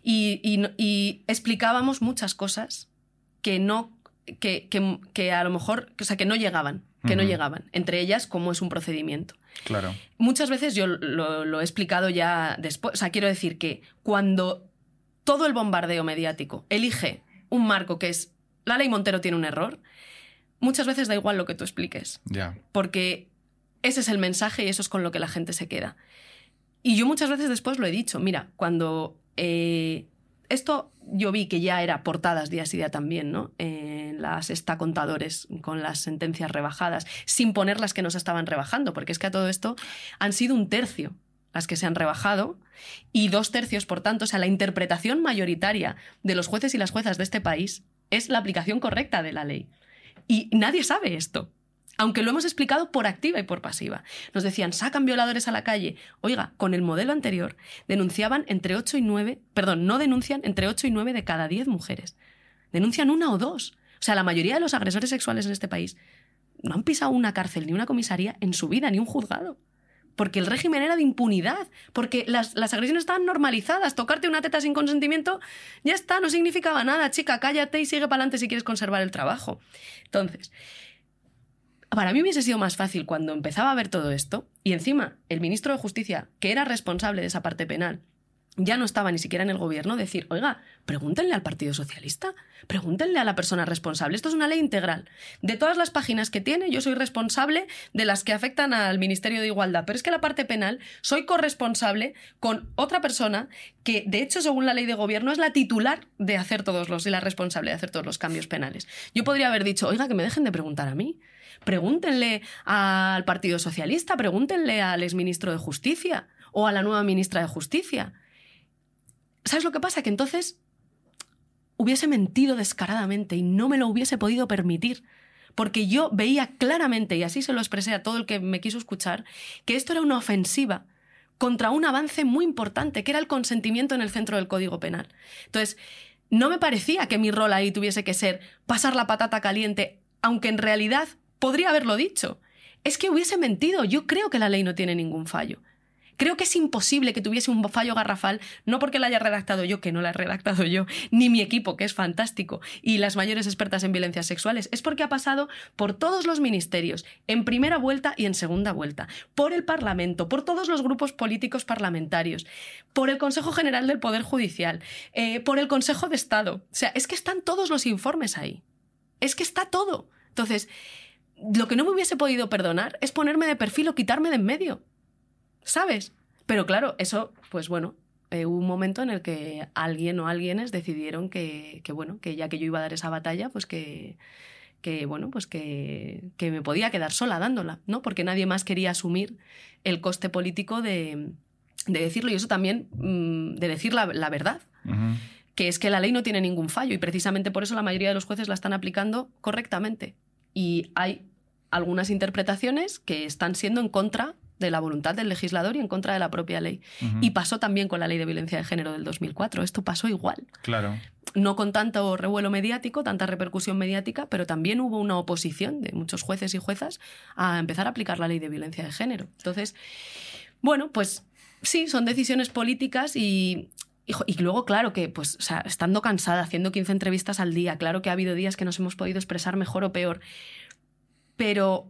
Y, y no- y explicábamos muchas cosas que no, que, que- que a lo mejor, o sea, que no llegaban, que no llegaban. Entre ellas, cómo es un procedimiento. Claro. Muchas veces yo lo, lo he explicado ya después. O sea, quiero decir que cuando todo el bombardeo mediático elige un marco que es la ley Montero tiene un error, muchas veces da igual lo que tú expliques, porque ese es el mensaje y eso es con lo que la gente se queda. Y yo muchas veces después lo he dicho, mira, cuando eh, esto yo vi que ya era portadas día sí día también, ¿no? En las esta contadores con las sentencias rebajadas, sin poner las que nos estaban rebajando, porque es que a todo esto han sido un tercio las que se han rebajado y dos tercios, por tanto, o sea, la interpretación mayoritaria de los jueces y las juezas de este país es la aplicación correcta de la ley. Y nadie sabe esto. Aunque lo hemos explicado por activa y por pasiva. Nos decían, sacan violadores a la calle. Oiga, con el modelo anterior denunciaban entre 8 y 9, perdón, no denuncian entre 8 y 9 de cada 10 mujeres. Denuncian una o dos. O sea, la mayoría de los agresores sexuales en este país no han pisado una cárcel ni una comisaría en su vida, ni un juzgado. Porque el régimen era de impunidad, porque las, las agresiones estaban normalizadas. Tocarte una teta sin consentimiento, ya está, no significaba nada. Chica, cállate y sigue para adelante si quieres conservar el trabajo. Entonces, para mí hubiese sido más fácil cuando empezaba a ver todo esto, y encima el ministro de Justicia, que era responsable de esa parte penal, ya no estaba ni siquiera en el gobierno, decir, oiga, pregúntenle al Partido Socialista, pregúntenle a la persona responsable. Esto es una ley integral. De todas las páginas que tiene, yo soy responsable de las que afectan al Ministerio de Igualdad, pero es que la parte penal soy corresponsable con otra persona que, de hecho, según la ley de gobierno, es la titular de hacer todos los y la responsable de hacer todos los cambios penales. Yo podría haber dicho, oiga, que me dejen de preguntar a mí. Pregúntenle al Partido Socialista, pregúntenle al exministro de Justicia o a la nueva ministra de Justicia. ¿Sabes lo que pasa? Que entonces hubiese mentido descaradamente y no me lo hubiese podido permitir. Porque yo veía claramente, y así se lo expresé a todo el que me quiso escuchar, que esto era una ofensiva contra un avance muy importante, que era el consentimiento en el centro del Código Penal. Entonces, no me parecía que mi rol ahí tuviese que ser pasar la patata caliente, aunque en realidad podría haberlo dicho. Es que hubiese mentido. Yo creo que la ley no tiene ningún fallo. Creo que es imposible que tuviese un fallo garrafal, no porque la haya redactado yo, que no la he redactado yo, ni mi equipo, que es fantástico, y las mayores expertas en violencias sexuales, es porque ha pasado por todos los ministerios, en primera vuelta y en segunda vuelta, por el Parlamento, por todos los grupos políticos parlamentarios, por el Consejo General del Poder Judicial, eh, por el Consejo de Estado. O sea, es que están todos los informes ahí. Es que está todo. Entonces, lo que no me hubiese podido perdonar es ponerme de perfil o quitarme de en medio. ¿Sabes? Pero claro, eso, pues bueno, eh, hubo un momento en el que alguien o alguienes decidieron que, bueno, que ya que yo iba a dar esa batalla, pues que, que bueno, pues que, que, me podía quedar sola dándola, ¿no? Porque nadie más quería asumir el coste político de, de decirlo y eso también mm, de decir la, la verdad. que es que la ley no tiene ningún fallo y precisamente por eso la mayoría de los jueces la están aplicando correctamente. Y hay algunas interpretaciones que están siendo en contra de la voluntad del legislador y en contra de la propia ley. Y pasó también con la ley de violencia de género del 2004. Esto pasó igual. Claro. No con tanto revuelo mediático, tanta repercusión mediática, pero también hubo una oposición de muchos jueces y juezas a empezar a aplicar la ley de violencia de género. Entonces, bueno, pues sí, son decisiones políticas y, y, luego, claro, que pues, o sea, estando cansada, haciendo 15 entrevistas al día, claro que ha habido días que nos hemos podido expresar mejor o peor. Pero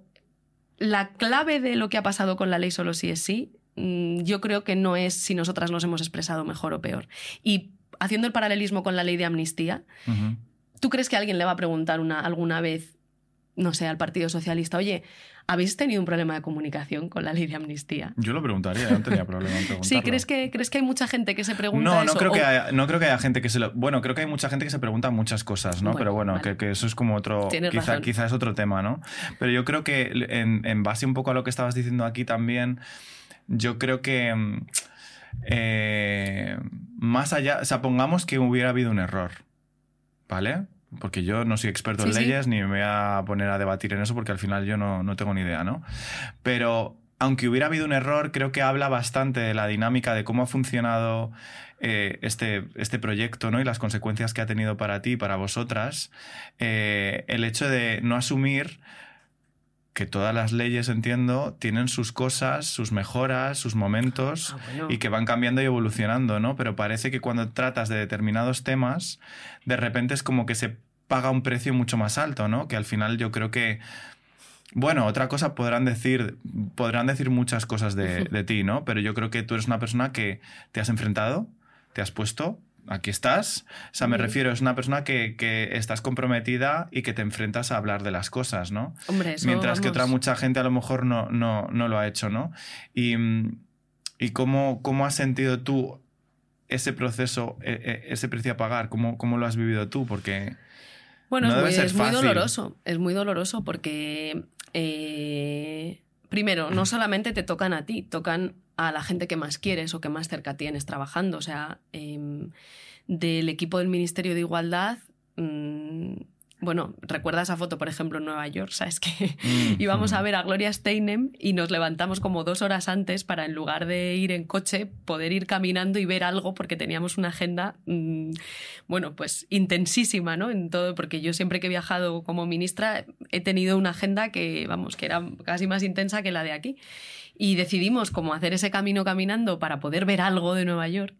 la clave de lo que ha pasado con la ley solo sí es sí, mm, yo creo que no es si nosotras nos hemos expresado mejor o peor. Y haciendo el paralelismo con la ley de amnistía, ¿tú crees que alguien le va a preguntar una, alguna vez, no sé, al Partido Socialista, oye, ¿habéis tenido un problema de comunicación con la ley de amnistía? Yo lo preguntaría, no tenía problema en preguntarlo. Sí, ¿crees que, ¿crees que hay mucha gente que se pregunta no, eso? No, creo, que haya, no creo que haya gente que se lo... Bueno, creo que hay mucha gente que se pregunta muchas cosas, ¿no? Pero bueno, que, eso es como otro... Quizá, quizá, es otro tema, ¿no? Pero yo creo que en, en, base un poco a lo que estabas diciendo aquí también, yo creo que... Mm, eh, más allá, o sea, pongamos que hubiera habido un error, ¿vale? Porque yo no soy experto en leyes ni me voy a poner a debatir en eso porque al final yo no, no tengo ni idea, ¿no? Pero aunque hubiera habido un error, creo que habla bastante de la dinámica de cómo ha funcionado eh, este, este proyecto ¿no? y las consecuencias que ha tenido para ti y para vosotras. Eh, el hecho de no asumir que todas las leyes, entiendo, tienen sus cosas, sus mejoras, sus momentos ah, y que van cambiando y evolucionando, ¿no? Pero parece que cuando tratas de determinados temas, de repente es como que se paga un precio mucho más alto, ¿no? Que al final yo creo que bueno, otra cosa podrán decir, podrán decir muchas cosas de, (laughs) de, ti, ¿no? Pero yo creo que tú eres una persona que te has enfrentado, te has puesto, aquí estás. O sea, me refiero, es una persona que, que, estás comprometida y que te enfrentas a hablar de las cosas, ¿no? Hombre, eso, Mientras que otra mucha gente a lo mejor no, no, no lo ha hecho, ¿no? Y, y cómo, cómo has sentido tú ese proceso, e, e, ese precio a pagar, ¿cómo, cómo lo has vivido tú? Porque... Bueno, es, muy, es muy, doloroso, es muy doloroso porque, eh, primero, no solamente te tocan a ti, tocan a la gente que más quieres o que más cerca tienes trabajando. O sea, em, del equipo del Ministerio de Igualdad, mm, bueno, recuerda esa foto, por ejemplo, en Nueva York, ¿sabes? Que mm, (laughs) íbamos a mm. ver a Gloria Steinem y nos levantamos como dos horas antes para, en lugar de ir en coche, poder ir caminando y ver algo porque teníamos una agenda, mm, bueno, pues intensísima, ¿no? En todo, porque yo siempre que he viajado como ministra he tenido una agenda que, vamos, que era casi más intensa que la de aquí. Y decidimos como hacer ese camino caminando para poder ver algo de Nueva York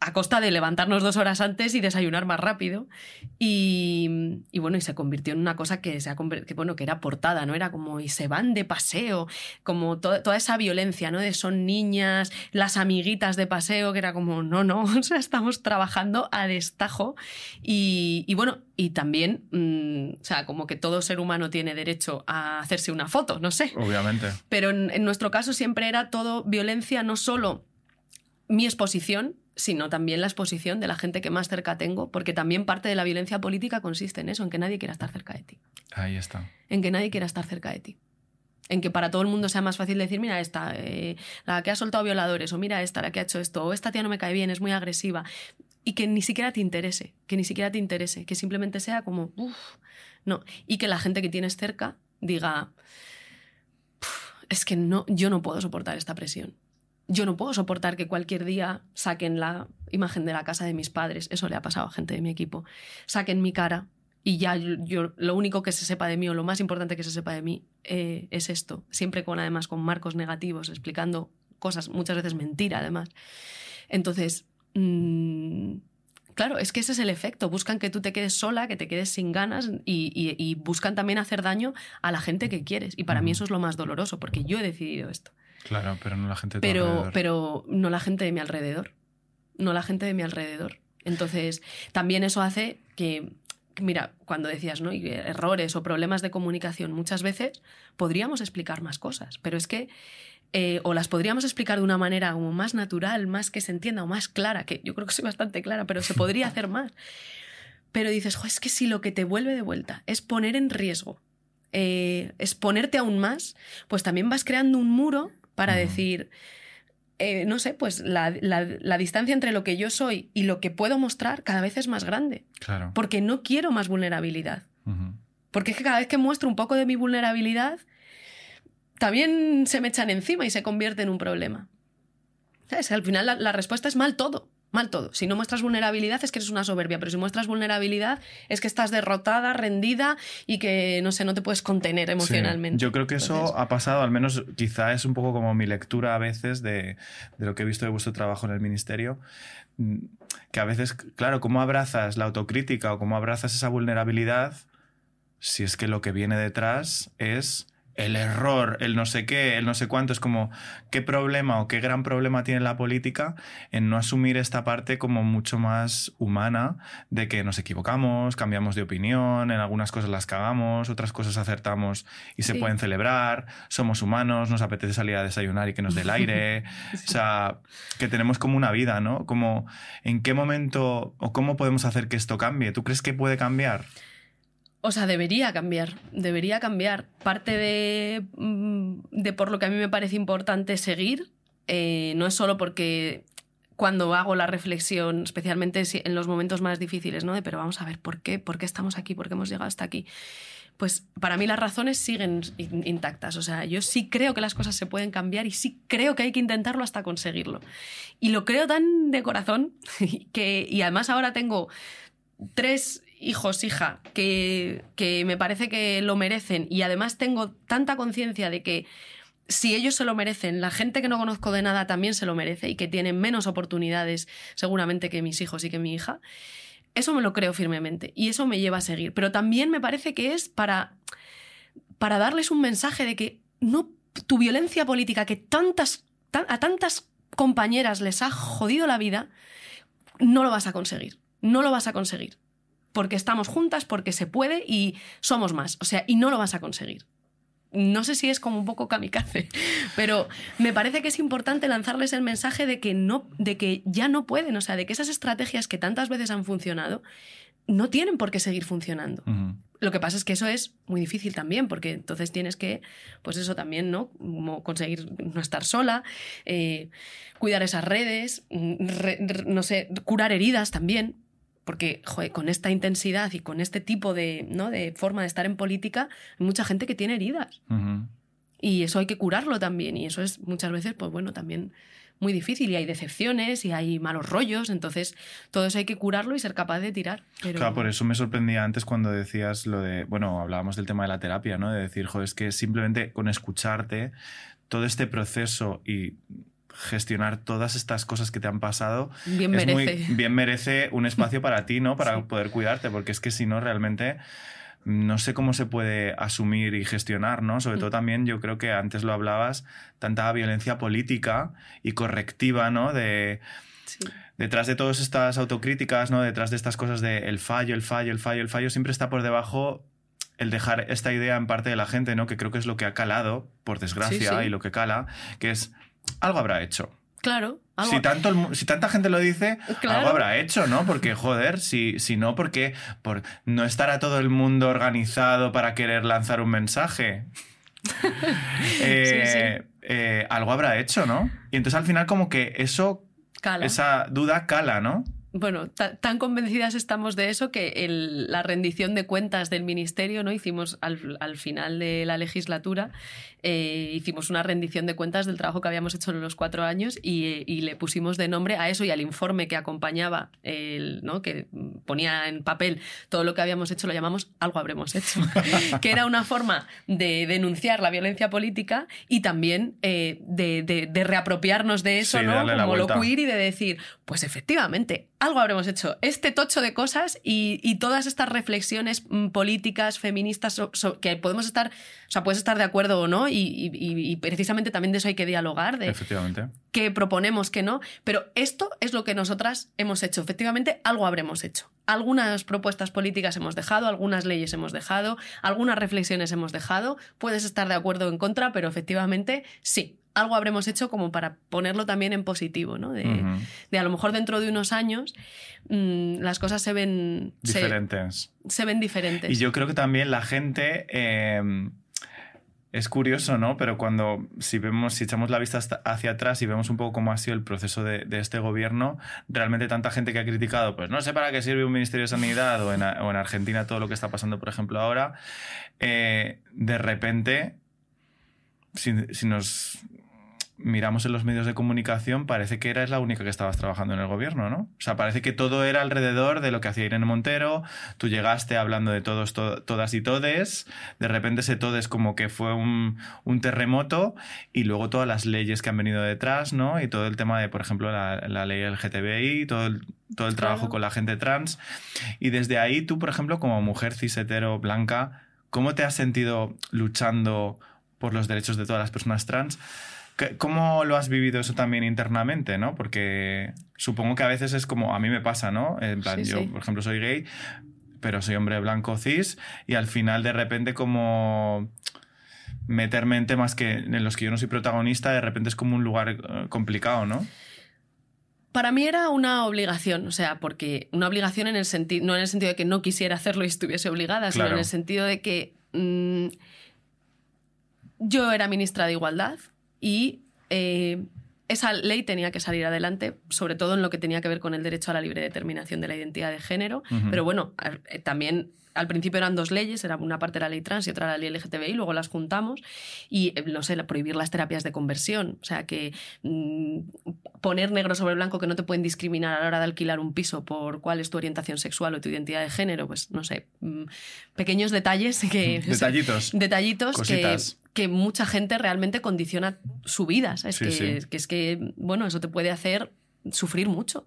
a costa de levantarnos dos horas antes y desayunar más rápido. Y, bueno, y se convirtió en una cosa que, se ha que, bueno, que era portada, ¿no? Era como, y se van de paseo, como toda esa violencia, ¿no? De son niñas, las amiguitas de paseo, que era como, no, no, (laughs) o sea, estamos trabajando a destajo. Y, bueno, y también, mm, o sea, como que todo ser humano tiene derecho a hacerse una foto, no sé. Obviamente. Pero en, en nuestro caso siempre era todo violencia, no solo mi exposición, sino también la exposición de la gente que más cerca tengo, porque también parte de la violencia política consiste en eso, en que nadie quiera estar cerca de ti. Ahí está. En que nadie quiera estar cerca de ti. En que para todo el mundo sea más fácil decir, mira esta, eh, la que ha soltado violadores, o mira esta, la que ha hecho esto, o esta tía no me cae bien, es muy agresiva. y que ni siquiera te interese, que ni siquiera te interese, que simplemente sea como, uff, no, y que la gente que tienes cerca diga, es que no, yo no puedo soportar esta presión. Yo no puedo soportar que cualquier día saquen la imagen de la casa de mis padres, eso le ha pasado a gente de mi equipo, saquen mi cara y ya yo, lo único que se sepa de mí o lo más importante que se sepa de mí eh, es esto, siempre con además con marcos negativos, explicando cosas, muchas veces mentira además. Entonces, mm, claro, es que ese es el efecto, buscan que tú te quedes sola, que te quedes sin ganas y, buscan también hacer daño a la gente que quieres. Y para mí eso es lo más doloroso, porque yo he decidido esto. Claro, pero no la gente de pero, Pero no la gente de mi alrededor. No la gente de mi alrededor. Entonces, también eso hace que mira, cuando decías, ¿no? errores o problemas de comunicación, muchas veces podríamos explicar más cosas, pero es que eh, o las podríamos explicar de una manera como más natural, más que se entienda o más clara, que yo creo que soy bastante clara, pero se podría hacer más. Pero dices, es que si lo que te vuelve de vuelta es poner en riesgo, eh, es ponerte aún más, pues también vas creando un muro para decir, eh, no sé, pues la, distancia entre lo que yo soy y lo que puedo mostrar cada vez es más grande. Claro. Porque no quiero más vulnerabilidad. Porque es que cada vez que muestro un poco de mi vulnerabilidad, también se me echan encima y se convierte en un problema. Al final la respuesta es mal todo mal todo. Si no muestras vulnerabilidad es que eres una soberbia, pero si muestras vulnerabilidad es que estás derrotada, rendida y que, no sé, no te puedes contener emocionalmente. Yo creo que eso ha pasado, al menos quizá es un poco como mi lectura a veces de, de lo que he visto de vuestro trabajo en el ministerio, mm, que a veces, claro, ¿cómo abrazas la autocrítica o cómo abrazas esa vulnerabilidad si es que lo que viene detrás es el error, el no sé qué, el no sé cuánto, es como qué problema o qué gran problema tiene la política en no asumir esta parte como mucho más humana de que nos equivocamos, cambiamos de opinión, en algunas cosas las cagamos, otras cosas acertamos y se pueden celebrar, somos humanos, nos apetece salir a desayunar y que nos dé el (laughs) aire, o sea, que tenemos como una vida, ¿no? Como en qué momento o cómo podemos hacer que esto cambie, ¿tú crees que puede cambiar? O sea, debería cambiar, debería cambiar. Parte de, mm, de por lo que a mí me parece importante seguir, eh, no es solo porque cuando hago la reflexión, especialmente en los momentos más difíciles, ¿no? De, pero vamos a ver, ¿por qué? ¿Por qué estamos aquí? ¿Por qué hemos llegado hasta aquí? Pues para mí las razones siguen intactas. O sea, yo sí creo que las cosas se pueden cambiar y sí creo que hay que intentarlo hasta conseguirlo. Y lo creo tan de corazón (laughs) que, y además ahora tengo tres hijos, hija, que, que me parece que lo merecen y además tengo tanta conciencia de que si ellos se lo merecen, la gente que no conozco de nada también se lo merece y que tienen menos oportunidades seguramente que mis hijos y que mi hija, eso me lo creo firmemente y eso me lleva a seguir. Pero también me parece que es para, para darles un mensaje de que no tu violencia política que tantas, a tantas compañeras les ha jodido la vida, no lo vas a conseguir. No lo vas a conseguir porque estamos juntas, porque se puede y somos más. O sea, y no lo vas a conseguir. No sé si es como un poco kamikaze, (laughs) pero me parece que es importante lanzarles el mensaje de que, no, de que ya no pueden, o sea, de que esas estrategias que tantas veces han funcionado no tienen por qué seguir funcionando. Lo que pasa es que eso es muy difícil también, porque entonces tienes que, pues eso también, ¿no? Como conseguir no estar sola, eh, cuidar esas redes, no sé, curar heridas también, porque con esta intensidad y con este tipo de, ¿no? de forma de estar en política, hay mucha gente que tiene heridas. Y eso hay que curarlo también. Y eso es muchas veces, pues bueno, también muy difícil. Y hay decepciones y hay malos rollos. Entonces, todo eso hay que curarlo y ser capaz de tirar. Claro, por eso me sorprendía antes cuando decías lo de, bueno, hablábamos del tema de la terapia, ¿no? De decir, joder, es que simplemente con escucharte todo este proceso y gestionar todas estas cosas que te han pasado, bien merece. bien merece un espacio para ti, ¿no? Para poder cuidarte, porque es que si no, realmente no sé cómo se puede asumir y gestionar, ¿no? Sobre mm. todo también, yo creo que antes lo hablabas, tanta violencia política y correctiva, ¿no? De... Detrás de todas estas autocríticas, ¿no? Detrás de estas cosas de el fallo, el fallo, el fallo, el fallo, siempre está por debajo el dejar esta idea en parte de la gente, ¿no? Que creo que es lo que ha calado, por desgracia, y lo que cala, que es algo habrá hecho. Claro. Si, tanto, si tanta gente lo dice, algo habrá hecho, ¿no? Porque, joder, si, si no, porque por no estará todo el mundo organizado para querer lanzar un mensaje. (laughs) Eh, eh, algo habrá hecho, ¿no? Y entonces al final como que eso, esa duda cala, ¿no? Bueno, tan convencidas estamos de eso que la rendición de cuentas del ministerio, ¿no? Hicimos al, final de la legislatura, eh, hicimos una rendición de cuentas del trabajo que habíamos hecho en los cuatro años y, le pusimos de nombre a eso y al informe que acompañaba, el, ¿no? Que ponía en papel todo lo que habíamos hecho, lo llamamos algo habremos hecho, (laughs) que era una forma de denunciar la violencia política y también eh, de, reapropiarnos de eso, ¿no? Como lo queer y de decir, pues efectivamente, algo habremos hecho. Este tocho de cosas y, todas estas reflexiones mm, políticas, feministas, que podemos estar, o sea, puedes estar de acuerdo o no, y, precisamente también de eso hay que dialogar, de Efectivamente. que proponemos, que no, pero esto es lo que nosotras hemos hecho. Efectivamente, algo habremos hecho. Algunas propuestas políticas hemos dejado, algunas leyes hemos dejado, algunas reflexiones hemos dejado. Puedes estar de acuerdo o en contra, pero efectivamente sí, algo habremos hecho como para ponerlo también en positivo, ¿no? De, a lo mejor dentro de unos años mm, las cosas se ven... Diferentes. Se, ven diferentes. Y yo creo que también la gente... Em, es curioso, ¿no? Pero cuando, si vemos, si echamos la vista hacia atrás y vemos un poco cómo ha sido el proceso de, este gobierno, realmente tanta gente que ha criticado, pues no sé para qué sirve un Ministerio de Sanidad o en, Argentina todo lo que está pasando, por ejemplo, ahora, eh, de repente, si, si, nos miramos en los medios de comunicación, parece que eras la única que estabas trabajando en el gobierno, ¿no? O sea, parece que todo era alrededor de lo que hacía Irene Montero, tú llegaste hablando de todos, todas y todes, de repente ese todes como que fue un, terremoto y luego todas las leyes que han venido detrás, ¿no? Y todo el tema de, por ejemplo, la, la ley LGTBI, todo el, todo el trabajo con la gente trans. Y desde ahí tú, por ejemplo, como mujer cis hetero blanca, ¿cómo te has sentido luchando por los derechos de todas las personas trans? ¿Cómo lo has vivido eso también internamente, no? Porque supongo que a veces es como, a mí me pasa, ¿no? En plan, yo, por ejemplo, soy gay, pero soy hombre blanco cis, y al final de repente como meterme en temas que, en los que yo no soy protagonista, de repente es como un lugar eh, complicado, ¿no? Para mí era una obligación, o sea, porque una obligación en el sentido, no en el sentido de que no quisiera hacerlo y estuviese obligada, sino en el sentido de que mm, yo era ministra de Igualdad, y eh, esa ley tenía que salir adelante, sobre todo en lo que tenía que ver con el derecho a la libre determinación de la identidad de género. Pero bueno, eh, también al principio eran dos leyes, era una parte de la ley trans y otra la ley LGTBI, luego las juntamos y, eh, no sé, prohibir las terapias de conversión. O sea, que mm, poner negro sobre blanco que no te pueden discriminar a la hora de alquilar un piso por cuál es tu orientación sexual o tu identidad de género, pues no sé, mm, pequeños detalles (laughs) que... (laughs) Detallitos. (laughs) detallitos que, que mucha gente realmente condiciona su vida. Es que, es que, bueno, eso te puede hacer sufrir mucho.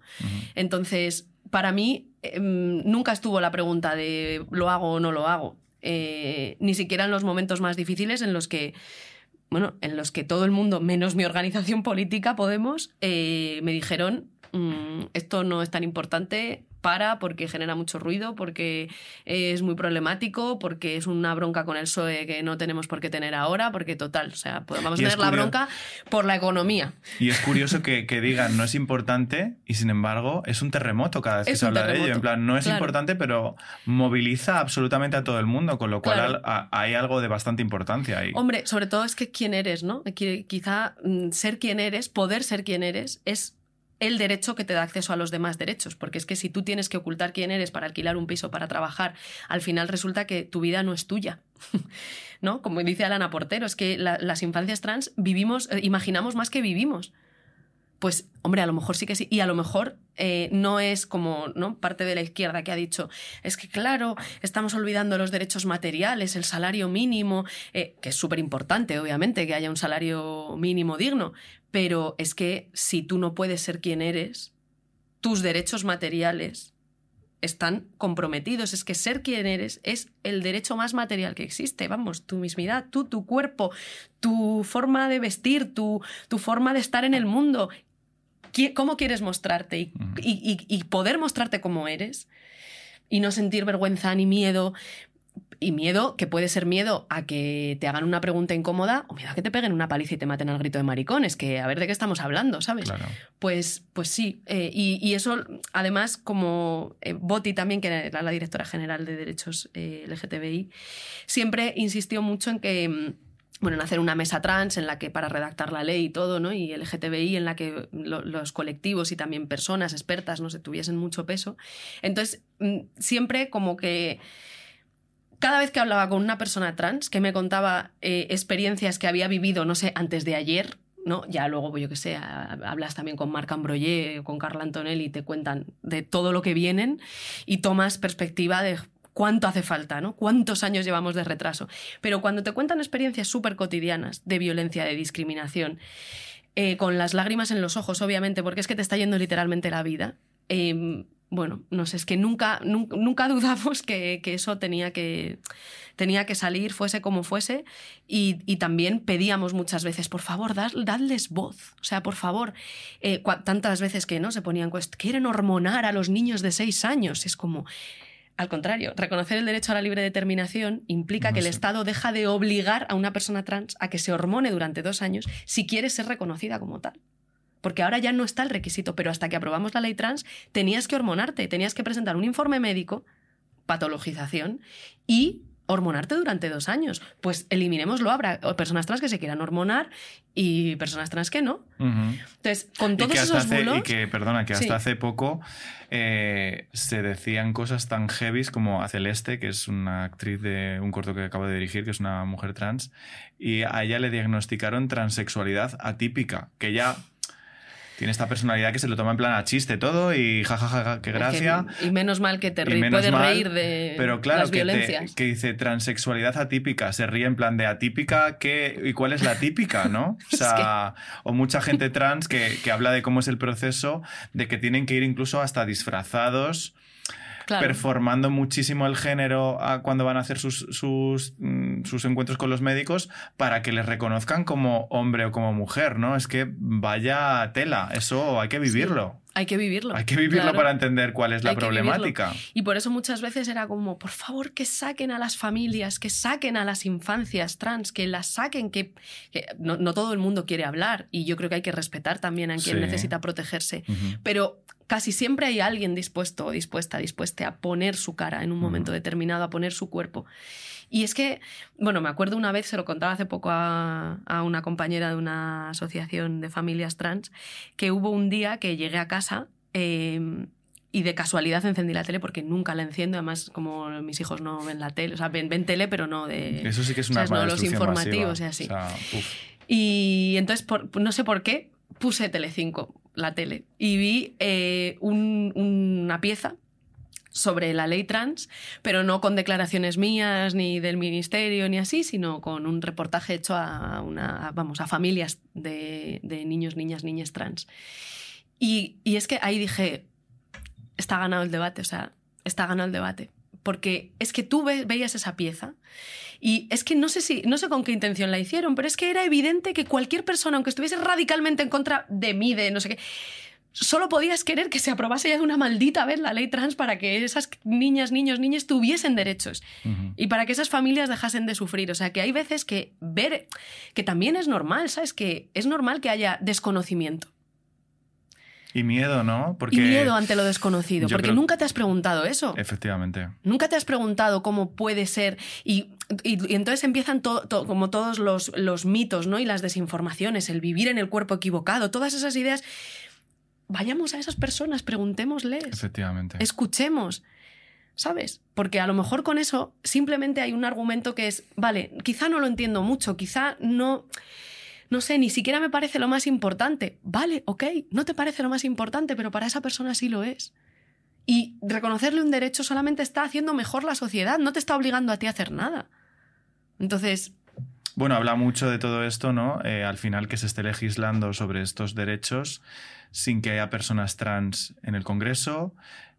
Entonces, para mí, em, nunca estuvo la pregunta de lo hago o no lo hago. Eh, ni siquiera en los momentos más difíciles en los que bueno, en los que todo el mundo, menos mi organización política, Podemos, eh, me dijeron, mm, esto no es tan importante, para porque genera mucho ruido, porque es muy problemático, porque es una bronca con el PSOE que no tenemos por qué tener ahora, porque total, o sea, podemos tener la bronca por la economía. Y es curioso que, digan no es importante y sin embargo es un terremoto cada vez que se habla de ello. En plan, no es importante, pero moviliza absolutamente a todo el mundo, con lo cual hay algo de bastante importancia ahí. Hombre, sobre todo es que quién eres, ¿no? Quizá mm, ser quien eres, poder ser quien eres, es el derecho que te da acceso a los demás derechos, porque es que si tú tienes que ocultar quién eres para alquilar un piso, para trabajar, al final resulta que tu vida no es tuya. (laughs) ¿No? Como dice Alana Portero, es que las infancias trans vivimos, eh, imaginamos más que vivimos. Pues, hombre, a lo mejor sí que sí. Y a lo mejor eh, no es como ¿no? parte de la izquierda que ha dicho, es que claro, estamos olvidando los derechos materiales, el salario mínimo, eh, que es súper importante, obviamente, que haya un salario mínimo digno, pero es que si tú no puedes ser quien eres, tus derechos materiales están comprometidos. Es que ser quien eres es el derecho más material que existe. Vamos, tu mismidad, tú, tu cuerpo, tu forma de vestir, tu, tu forma de estar en el mundo cómo quieres mostrarte y, poder mostrarte como eres y no sentir vergüenza ni miedo. Y miedo, que puede ser miedo a que te hagan una pregunta incómoda o miedo a que te peguen una paliza y te maten al grito de maricones, que a ver de qué estamos hablando, ¿sabes? Pues, pues sí. Eh, y, eso, además, como eh, Boti también, que era la directora general de Derechos eh, LGTBI, siempre insistió mucho en que mm, bueno, en hacer una mesa trans en la que para redactar la ley y todo, ¿no? Y LGTBI en la que los colectivos y también personas expertas, no sé, tuviesen mucho peso. Entonces, mm, siempre como que cada vez que hablaba con una persona trans que me contaba eh, experiencias que había vivido, no sé, antes de ayer, ¿no? Ya luego, pues yo que sé, hablas también con Marc Ambroyer o con Carla Antonelli te cuentan de todo lo que vienen y tomas perspectiva de cuánto hace falta, ¿no? Cuántos años llevamos de retraso. Pero cuando te cuentan experiencias súper cotidianas de violencia, de discriminación, eh, con las lágrimas en los ojos, obviamente, porque es que te está yendo literalmente la vida. Em, bueno, no sé, es que nunca, nunca, (laughs) dudamos que, eso tenía que, tenía que salir, fuese como fuese, y, también pedíamos muchas veces, por favor, dadles voz, o sea, por favor, eh, tantas veces que no se ponían, quieren hormonar a los niños de seis años, es como, al contrario, reconocer el derecho a la libre determinación implica que el Estado deja de obligar a una persona trans a que se hormone durante dos años si quiere ser reconocida como tal. Porque ahora ya no está el requisito, pero hasta que aprobamos la ley trans tenías que hormonarte, tenías que presentar un informe médico, patologización, y hormonarte durante dos años. Pues eliminémoslo. Habrá personas trans que se quieran hormonar y personas trans que no. Entonces, con todos esos bulos... Y que, perdona, que hasta hace poco eh, se decían cosas tan heavy como a Celeste, que es una actriz de un corto que acabo de dirigir, que es una mujer trans, y a ella le diagnosticaron transexualidad atípica, que ya tiene esta personalidad que se lo toma en plan a chiste todo y jajaja, ja, ja, qué gracia. y menos mal que te puedes reír de pero claro, las que que dice transexualidad atípica, se ríe en plan de atípica, ¿qué, ¿y cuál es la típica, no? (laughs) O sea, o mucha gente trans que, que habla de cómo es el proceso, de que tienen que ir incluso hasta disfrazados performando muchísimo el género cuando van a hacer sus, mm, sus, encuentros con los médicos para que les reconozcan como hombre o como mujer, ¿no? Es que vaya tela, eso hay que vivirlo. Hay que vivirlo. Hay que vivirlo para entender cuál es la problemática. Y por eso muchas veces era como, por favor, que saquen a las familias, que saquen a las infancias trans, que las saquen, que, no, todo el mundo quiere hablar y yo creo que hay que respetar también a quien necesita protegerse. Pero casi siempre hay alguien dispuesto o dispuesta, dispuesta a poner su cara en un momento determinado, a poner su cuerpo. Y es que, bueno, me acuerdo una vez, se lo contaba hace poco a, una compañera de una asociación de familias trans, que hubo un día que llegué a casa em, y de casualidad encendí la tele porque nunca la enciendo, además como mis hijos no ven la tele, o sea, ven, tele pero no de... Eso sí que es una no, los informativos y así. y entonces, no sé por qué, puse Telecinco, la tele, y vi eh, una pieza sobre la ley trans, pero no con declaraciones mías ni del ministerio ni así, sino con un reportaje hecho a una, vamos, a familias de, niños, niñas, niñas trans. Y, y, es que ahí dije, está ganado el debate, o sea, está ganado el debate. Porque es que tú veías esa pieza y es que no sé si, no sé con qué intención la hicieron, pero es que era evidente que cualquier persona, aunque estuviese radicalmente en contra de mí, de no sé qué, solo podías querer que se aprobase ya de una maldita vez la ley trans para que esas niñas, niños, niñas tuviesen derechos y para que esas familias dejasen de sufrir. O sea, que hay veces que ver que también es normal, ¿sabes? Que es normal que haya desconocimiento. Y miedo, ¿no? Porque y miedo ante lo desconocido, porque nunca te has preguntado eso. Efectivamente. Nunca te has preguntado cómo puede ser. Y, entonces empiezan como todos los, los mitos, ¿no? Y las desinformaciones, el vivir en el cuerpo equivocado, todas esas ideas vayamos a esas personas, preguntémosles. Efectivamente. Escuchemos. ¿Sabes? Porque a lo mejor con eso simplemente hay un argumento que es, vale, quizá no lo entiendo mucho, quizá no, no sé, ni siquiera me parece lo más importante. Vale, ok, no te parece lo más importante, pero para esa persona sí lo es. Y reconocerle un derecho solamente está haciendo mejor la sociedad, no te está obligando a ti a hacer nada. Entonces... Bueno, habla mucho de todo esto, ¿no? Eh, al final que se esté legislando sobre estos derechos sin que haya personas trans en el Congreso,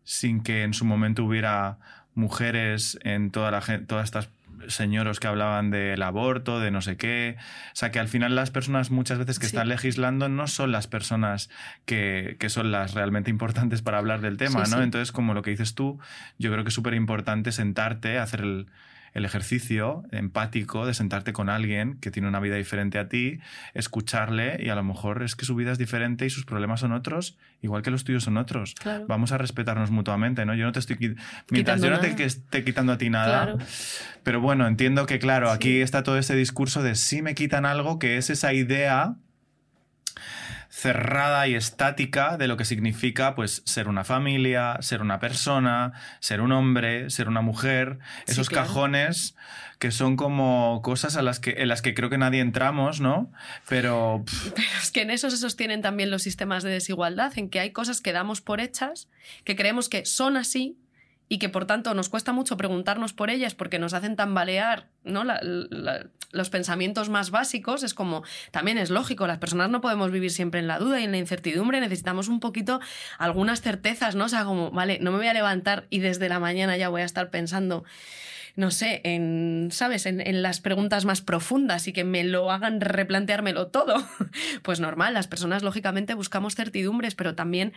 sin que en su momento hubiera mujeres en todas estas señoros que hablaban del aborto, de no sé qué. O sea, que al final las personas muchas veces que están legislando no son las personas que, son las realmente importantes para hablar del tema, ¿no? Entonces, como lo que dices tú, yo creo que es súper importante sentarte, hacer el, el ejercicio empático de sentarte con alguien que tiene una vida diferente a ti, escucharle y a lo mejor es que su vida es diferente y sus problemas son otros, igual que los tuyos son otros. Vamos a respetarnos mutuamente, ¿no? Yo no te estoy mientras yo no te esté quitando a ti nada. Pero bueno, entiendo que claro, aquí está todo ese discurso de si me quitan algo que es esa idea cerrada y estática de lo que significa pues ser una familia, ser una persona, ser un hombre, ser una mujer, esos cajones que son como cosas a las que, en las que creo que nadie entramos, ¿no? Pero... (laughs) Pero es que en eso se sostienen también los sistemas de desigualdad, en que hay cosas que damos por hechas, que creemos que son así y que por tanto nos cuesta mucho preguntarnos por ellas porque nos hacen tambalear ¿no? los pensamientos más básicos. Es como, también es lógico, las personas no podemos vivir siempre en la duda y en la incertidumbre, necesitamos un poquito algunas certezas, ¿no? O sea, como, vale, no me voy a levantar y desde la mañana ya voy a estar pensando no sé, en, ¿sabes? En, en, las preguntas más profundas y que me lo hagan replanteármelo todo. (laughs) Pues normal, las personas lógicamente buscamos certidumbres, pero también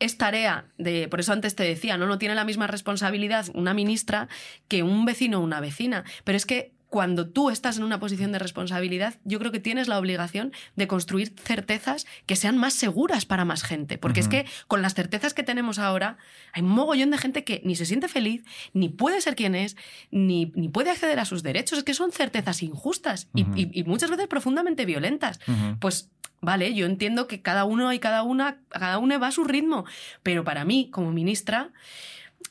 es tarea de, por eso antes te decía, ¿no? No tiene la misma responsabilidad una ministra que un vecino o una vecina. Pero es que cuando tú estás en una posición de responsabilidad, yo creo que tienes la obligación de construir certezas que sean más seguras para más gente. Porque es que con las certezas que tenemos ahora, hay un mogollón de gente que ni se siente feliz, ni puede ser quien es, ni, puede acceder a sus derechos. Es que son certezas injustas y, muchas veces profundamente violentas. Pues Vale, yo entiendo que cada uno y cada una, cada uno va a su ritmo, pero para mí, como ministra,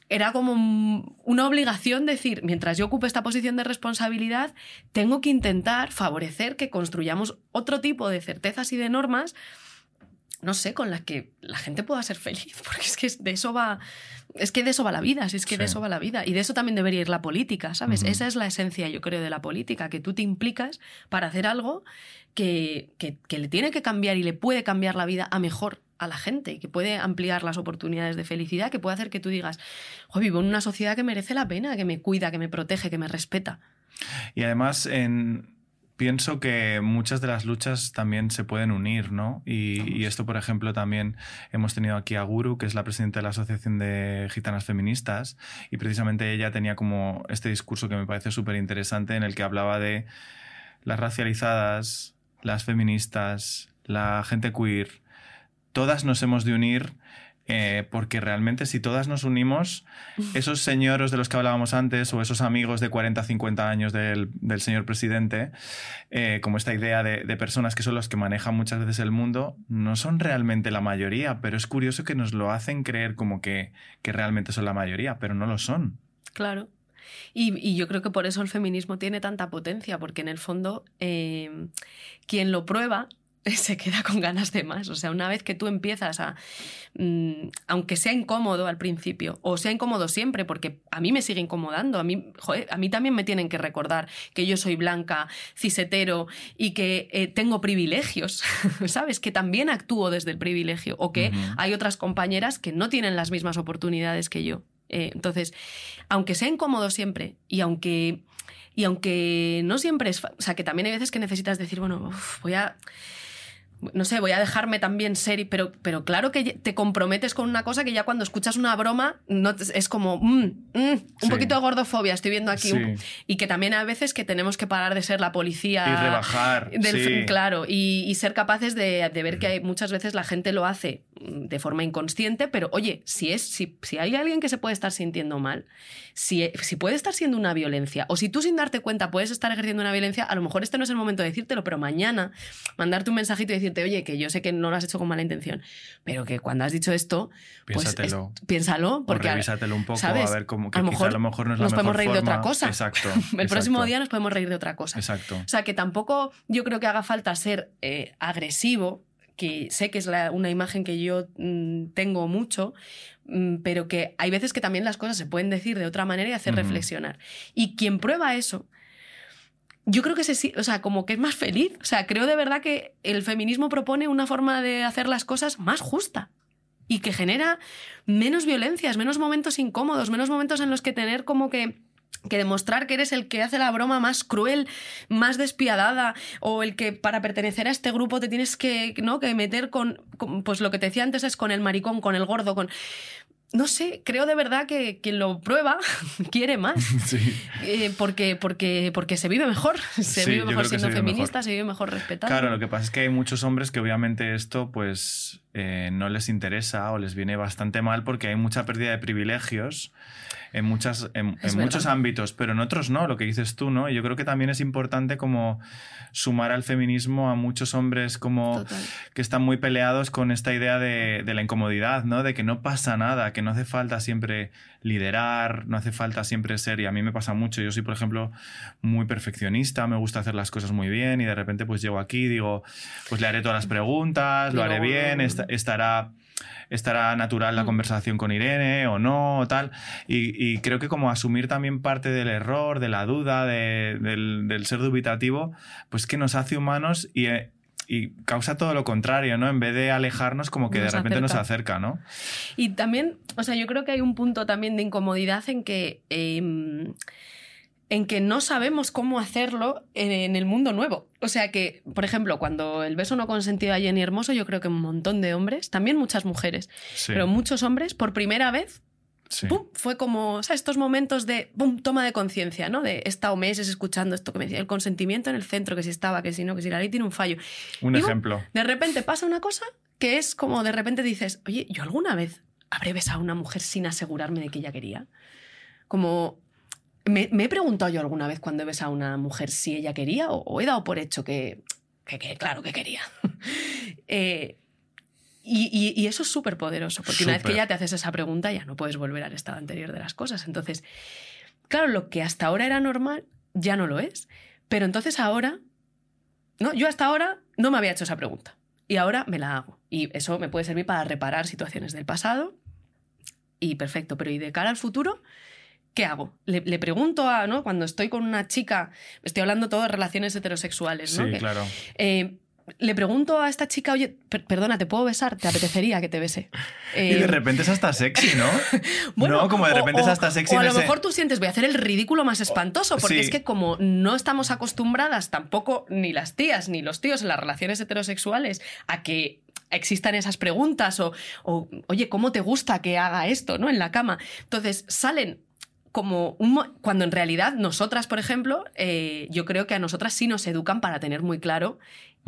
era como una obligación decir, mientras yo ocupe esta posición de responsabilidad, tengo que intentar favorecer que construyamos otro tipo de certezas y de normas no sé, con las que la gente pueda ser feliz, (laughs) porque es que de eso va, es que de eso va la vida, es que de eso va la vida. Y de eso también debería ir la política, ¿sabes? Esa es la esencia, yo creo, de la política, que tú te implicas para hacer algo que, le tiene que cambiar y le puede cambiar la vida a mejor a la gente, y que puede ampliar las oportunidades de felicidad, que puede hacer que tú digas, vivo en una sociedad que merece la pena, que me cuida, que me protege, que me respeta. Y además, en, pienso que muchas de las luchas también se pueden unir, ¿no? Y, esto, por ejemplo, también hemos tenido aquí a Guru, que es la presidenta de la Asociación de Gitanas Feministas, y precisamente ella tenía como este discurso que me parece súper interesante en el que hablaba de las racializadas, las feministas, la gente queer, todas nos hemos de unir eh, porque realmente si todas nos unimos, (laughs) esos señores de los que hablábamos antes o esos amigos de 40, 50 años del, señor presidente, eh, como esta idea de, personas que son los que manejan muchas veces el mundo, no son realmente la mayoría, pero es curioso que nos lo hacen creer como que, realmente son la mayoría, pero no lo son. Claro. Y, yo creo que por eso el feminismo tiene tanta potencia, porque en el fondo eh, quien lo prueba (laughs) se queda con ganas de más. O sea, una vez que tú empiezas a, mm, aunque sea incómodo al principio, o sea incómodo siempre, porque a mí me sigue incomodando, a mí, a mí también me tienen que recordar que yo soy blanca, cisetero y que eh, tengo privilegios, (laughs) ¿sabes? Que también actúo desde el privilegio, o que hay otras compañeras que no tienen las mismas oportunidades que yo. Eh, entonces, aunque sea incómodo siempre y aunque... Y aunque no siempre es... O sea, que también hay veces que necesitas decir, bueno, voy a no sé, voy a dejarme también ser, pero, pero claro que te comprometes con una cosa que ya cuando escuchas una broma no es como mm, mm, un poquito de gordofobia, estoy viendo aquí. y que también a veces que tenemos que parar de ser la policía. Y rebajar. Del, Claro, y, ser capaces de, ver que hay, muchas veces la gente lo hace de forma inconsciente, pero oye, si, es, si, si hay alguien que se puede estar sintiendo mal, si, si puede estar siendo una violencia, o si tú sin darte cuenta puedes estar ejerciendo una violencia, a lo mejor este no es el momento de decírtelo, pero mañana mandarte un mensajito y decirte, oye, que yo sé que no lo has hecho con mala intención, pero que cuando has dicho esto, pues piénsalo, porque o revísatelo un poco a ver cómo que a lo mejor, a lo mejor no es nos podemos reír de otra cosa. Exacto. (laughs) el próximo día nos podemos reír de otra cosa. Exacto. O sea, que tampoco yo creo que haga falta ser eh, agresivo que sé que es una imagen que yo mm, tengo mucho, mm, pero que hay veces que también las cosas se pueden decir de otra manera y hacer reflexionar. Y quien prueba eso, yo creo que se, o sea, como que es más feliz. O sea, creo de verdad que el feminismo propone una forma de hacer las cosas más justa y que genera menos violencias, menos momentos incómodos, menos momentos en los que tener como que que demostrar que eres el que hace la broma más cruel, más despiadada, o el que para pertenecer a este grupo te tienes que, ¿no? que meter con, pues lo que te decía antes es con el maricón, con el gordo, con... no sé, creo de verdad que quien lo prueba (laughs) quiere más. (laughs) Eh, porque, porque, porque se vive mejor. (laughs) Se vive mejor siendo feminista, se vive mejor respetando. Claro, lo que pasa es que hay muchos hombres que obviamente esto pues eh, no les interesa o les viene bastante mal porque hay mucha pérdida de privilegios en, muchas, en, muchos ámbitos, pero en otros no, lo que dices tú, ¿no? yo creo que también es importante como sumar al feminismo a muchos hombres como que están muy peleados con esta idea de, de, la incomodidad, ¿no? De que no pasa nada, que no hace falta siempre liderar, no hace falta siempre ser, y a mí me pasa mucho, yo soy, por ejemplo, muy perfeccionista, me gusta hacer las cosas muy bien y de repente pues llego aquí, digo, pues le haré todas las preguntas, lo haré bien, estará estará natural la mm. conversación con Irene o no, o tal. Y, creo que como asumir también parte del error, de la duda, del, ser dubitativo, pues que nos hace humanos y, eh, y causa todo lo contrario, ¿no? En vez de alejarnos, como que de repente nos acerca, ¿no? Y también, o sea, yo creo que hay un punto también de incomodidad en que. Em, en que no sabemos cómo hacerlo en, el mundo nuevo. O sea que, por ejemplo, cuando el beso no consentido a Jenny Hermoso, yo creo que un montón de hombres, también muchas mujeres, pero muchos hombres, por primera vez, fue como, o sea, estos momentos de ¡pum! toma de conciencia, ¿no? De he estado meses escuchando esto que me decía, el consentimiento en el centro, que si estaba, que si no, que si la ley tiene un fallo. Un ejemplo. de repente pasa una cosa que es como de repente dices, oye, yo alguna vez habré besado a una mujer sin asegurarme de que ella quería. Como me, he preguntado yo alguna vez cuando besado a una mujer si ella quería o, he dado por hecho que, claro que quería. (laughs) Eh, y, eso es súper poderoso, porque una vez que ya te haces esa pregunta ya no puedes volver al estado anterior de las cosas. Entonces, claro, lo que hasta ahora era normal ya no lo es. Pero entonces ahora, no, yo hasta ahora no me había hecho esa pregunta y ahora me la hago. Y eso me puede servir para reparar situaciones del pasado y perfecto, pero ¿y de cara al futuro? ¿Qué hago? Le, pregunto a, ¿no? Cuando estoy con una chica, estoy hablando todo de relaciones heterosexuales, ¿no? Sí, claro. Eh, le pregunto a esta chica, oye, perdona, ¿te puedo besar? ¿Te apetecería que te bese? (laughs) y de eh, repente es hasta sexy, ¿no? (laughs) bueno, no, como de repente es hasta sexy. O a lo mejor tú sientes, voy a hacer el ridículo más espantoso, porque es que como no estamos acostumbradas tampoco ni las tías ni los tíos en las relaciones heterosexuales a que existan esas preguntas o, o, oye, ¿cómo te gusta que haga esto, ¿no? En la cama. Entonces salen como un, cuando en realidad nosotras, por ejemplo, eh, yo creo que a nosotras sí nos educan para tener muy claro,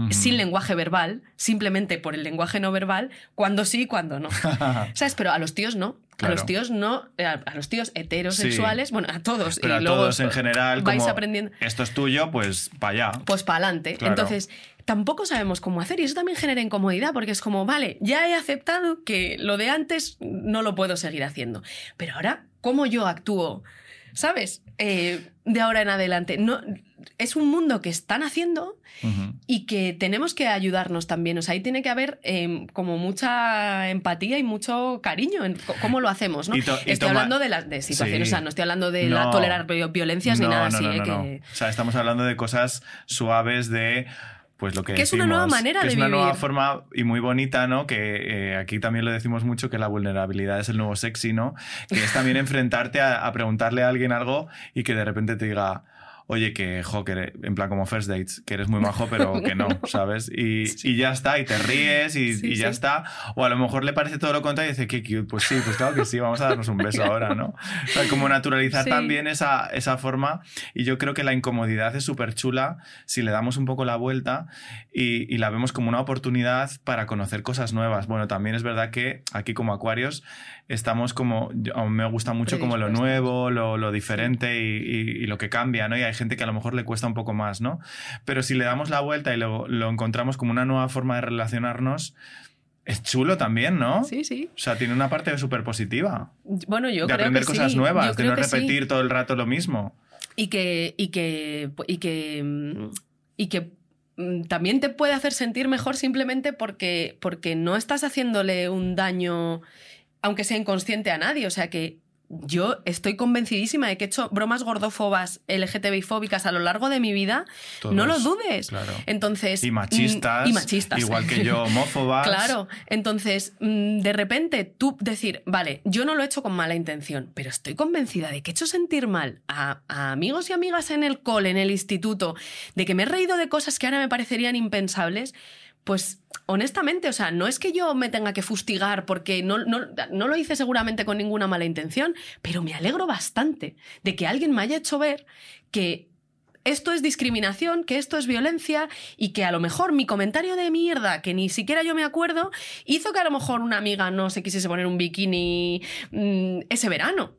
sin lenguaje verbal, simplemente por el lenguaje no verbal, cuándo sí y cuándo no. (laughs) ¿Sabes? Pero a los tíos no. A los tíos no, eh, a, los tíos heterosexuales, bueno, a todos. Pero a todos en general, vais aprendiendo. Esto es tuyo, pues para allá. Pues para adelante. Entonces, tampoco sabemos cómo hacer y eso también genera incomodidad porque es como, vale, ya he aceptado que lo de antes no lo puedo seguir haciendo, pero ahora cómo yo actúo, ¿sabes? Eh, de ahora en adelante. No, es un mundo que están haciendo y que tenemos que ayudarnos también. O sea, ahí tiene que haber em, como mucha empatía y mucho cariño en cómo lo hacemos, ¿no? estoy hablando de las de situaciones, o sea, no estoy hablando de la tolerar violencias ni nada así. ¿eh? O sea, estamos hablando de cosas suaves de pues lo que, que es una nueva manera que de es una nueva forma y muy bonita, ¿no? Que eh, aquí también lo decimos mucho que la vulnerabilidad es el nuevo sexy, ¿no? Que es también (laughs) enfrentarte a, a preguntarle a alguien algo y que de repente te diga, oye, que, jo, que en plan como first dates, que eres muy majo, pero (laughs) que no, ¿sabes? Y, y ya está, y te ríes y, y ya está. O a lo mejor le parece todo lo contrario y dice, qué cute, pues sí, pues claro que sí, vamos a darnos un beso ahora, ¿no? O sea, como naturalizar también esa, esa forma. Y yo creo que la incomodidad es súper chula si le damos un poco la vuelta y, y la vemos como una oportunidad para conocer cosas nuevas. Bueno, también es verdad que aquí como Acuarios estamos como, me gusta mucho como lo nuevo, lo, lo diferente y, y, lo que cambia, ¿no? Y hay gente que a lo mejor le cuesta un poco más, ¿no? Pero si le damos la vuelta y lo, lo encontramos como una nueva forma de relacionarnos, es chulo también, ¿no? Sí, sí. O sea, tiene una parte súper positiva. Bueno, yo de aprender cosas nuevas, de no repetir todo el rato lo mismo. Y que, y que, y que, y que mm, también te puede hacer sentir mejor simplemente porque, porque no estás haciéndole un daño aunque sea inconsciente a nadie. O sea que yo estoy convencidísima de que he hecho bromas gordófobas, LGTBI fóbicas a lo largo de mi vida. no lo dudes. Claro. Entonces. Y machistas. Y machistas. Igual que yo, (laughs) homófobas. claro. Entonces, mm, de repente, tú decir, vale, yo no lo he hecho con mala intención, pero estoy convencida de que he hecho sentir mal a, a amigos y amigas en el cole, en el instituto, de que me he reído de cosas que ahora me parecerían impensables pues honestamente, o sea, no es que yo me tenga que fustigar porque no, no, no, lo hice seguramente con ninguna mala intención, pero me alegro bastante de que alguien me haya hecho ver que esto es discriminación, que esto es violencia y que a lo mejor mi comentario de mierda, que ni siquiera yo me acuerdo, hizo que a lo mejor una amiga no se quisiese poner un bikini mm, ese verano,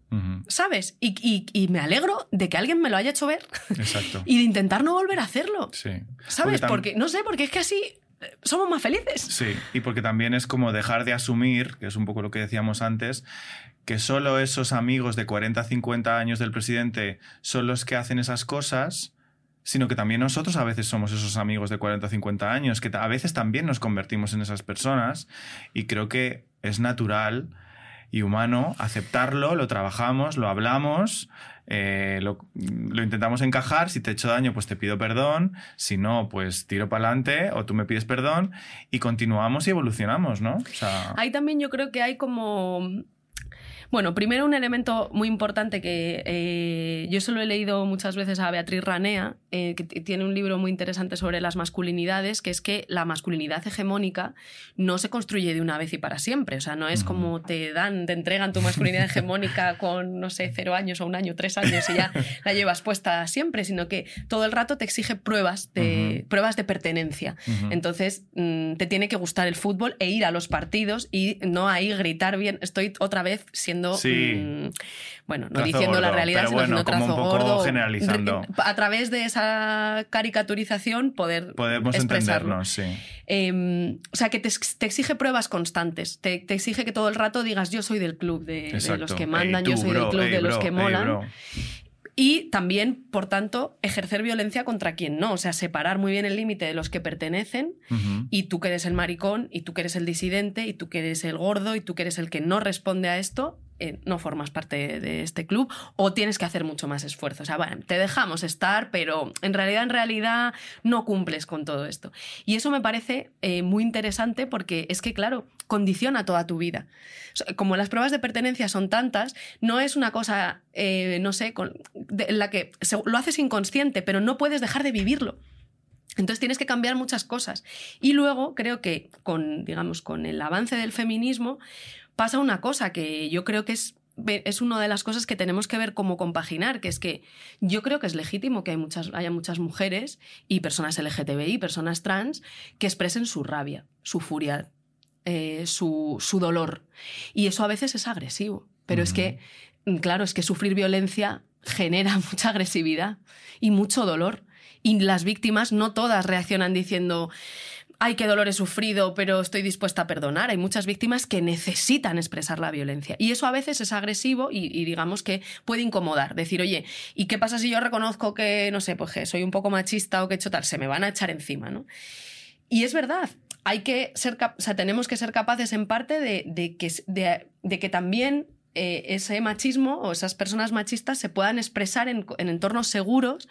¿sabes? Y, me alegro de que alguien me lo haya hecho ver Exacto. (laughs) y de intentar no volver a hacerlo. Sí. ¿Sabes? Porque, no sé, porque es que así somos más felices. Sí, y porque también es como dejar de asumir, que es un poco lo que decíamos antes, que solo esos amigos de 40, 50 años del presidente son los que hacen esas cosas, sino que también nosotros a veces somos esos amigos de 40, 50 años, que a veces también nos convertimos en esas personas y creo que es natural y humano aceptarlo, lo trabajamos, lo hablamos, eh, lo, intentamos encajar, si te he hecho daño pues te pido perdón, si no pues tiro para adelante o tú me pides perdón y continuamos y evolucionamos, ¿no? Ahí también yo creo que hay como bueno, primero un elemento muy importante que eh, yo solo he leído muchas veces a Beatriz Ranea, eh, que tiene un libro muy interesante sobre las masculinidades, que es que la masculinidad hegemónica no se construye de una vez y para siempre. O sea, no es como te dan, te entregan tu masculinidad hegemónica (laughs) con, no sé, cero años o un año, tres años y ya la llevas puesta siempre, sino que todo el rato te exige pruebas de, pruebas de pertenencia. Entonces, mm, te tiene que gustar el fútbol e ir a los partidos y no ahí gritar bien, estoy otra vez siendo Mm, bueno, no diciendo la realidad, sino bueno, trazo gordo. Generalizando. A través de esa caricaturización poder Podemos entendernos, sí. Em, o sea, que te, exige pruebas constantes. Te, exige que todo el rato digas yo soy del club de, los que mandan, yo soy del club de los que molan. y también, por tanto, ejercer violencia contra quien no. O sea, separar muy bien el límite de los que pertenecen y tú que eres el maricón y tú que eres el disidente y tú que eres el gordo y tú que eres el que no responde a esto, eh, no formas parte de este club o tienes que hacer mucho más esfuerzo. O sea, te dejamos estar, pero en realidad, en realidad no cumples con todo esto. Y eso me parece eh, muy interesante porque es que, claro, condiciona toda tu vida. como las pruebas de pertenencia son tantas, no es una cosa, eh, no sé, en la que lo haces inconsciente, pero no puedes dejar de vivirlo. Entonces tienes que cambiar muchas cosas. Y luego creo que con, digamos, con el avance del feminismo, pasa una cosa que yo creo que es es una de las cosas que tenemos que ver cómo compaginar, que es que yo creo que es legítimo que hay muchas, haya muchas mujeres y personas LGTBI, personas trans, que expresen su rabia, su furia, eh, su, su, dolor. Y eso a veces es agresivo. Pero es que, claro, es que sufrir violencia genera (laughs) mucha agresividad y mucho dolor. Y las víctimas no todas reaccionan diciendo, ay, qué dolor he sufrido, pero estoy dispuesta a perdonar. Hay muchas víctimas que necesitan expresar la violencia. Y eso a veces es agresivo y, digamos que puede incomodar. Decir, oye, ¿y qué pasa si yo reconozco que, no sé, pues que soy un poco machista o que he hecho tal? Se me van a echar encima, ¿no? Y es verdad, hay que ser, o sea, tenemos que ser capaces en parte de, que, de que también eh, ese machismo o esas personas machistas se puedan expresar en, entornos seguros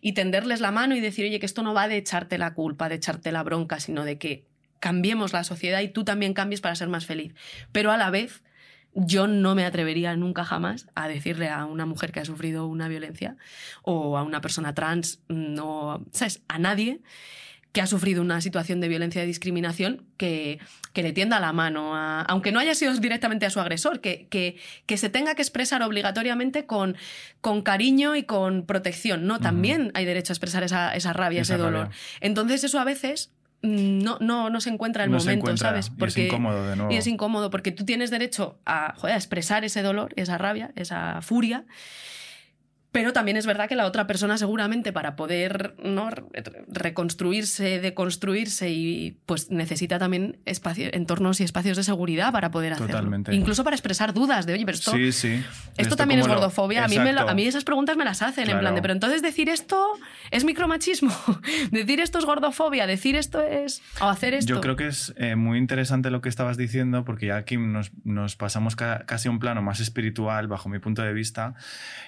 y tenderles la mano y decir, oye, que esto no va de echarte la culpa, de echarte la bronca, sino de que cambiemos la sociedad y tú también cambies para ser más feliz. Pero a la vez, yo no me atrevería nunca jamás a decirle a una mujer que ha sufrido una violencia o a una persona trans, no, ¿sabes? A nadie que ha sufrido una situación de violencia y discriminación que, que le tienda la mano, aunque no haya sido directamente a su agresor, que, que, que se tenga que expresar obligatoriamente con, con, cariño y con protección. No, también hay derecho a expresar esa, esa rabia, ese dolor. Entonces eso a veces mm, no, no, no se encuentra en el momento, ¿sabes? Porque, y es incómodo de nuevo. Y es incómodo porque tú tienes derecho a, a expresar ese dolor, esa rabia, esa furia. Pero también es verdad que la otra persona seguramente para poder ¿no? reconstruirse, deconstruirse y pues necesita también entornos y espacios de seguridad para poder hacerlo. Totalmente. Incluso para expresar dudas de, oye, pero esto, esto, también es gordofobia. A mí, a mí esas preguntas me las hacen en plan de, pero entonces decir esto es micromachismo, (laughs) decir esto es gordofobia, decir esto es... o hacer esto. Yo creo que es eh, muy interesante lo que estabas diciendo porque ya aquí nos, nos pasamos casi a un plano más espiritual bajo mi punto de vista,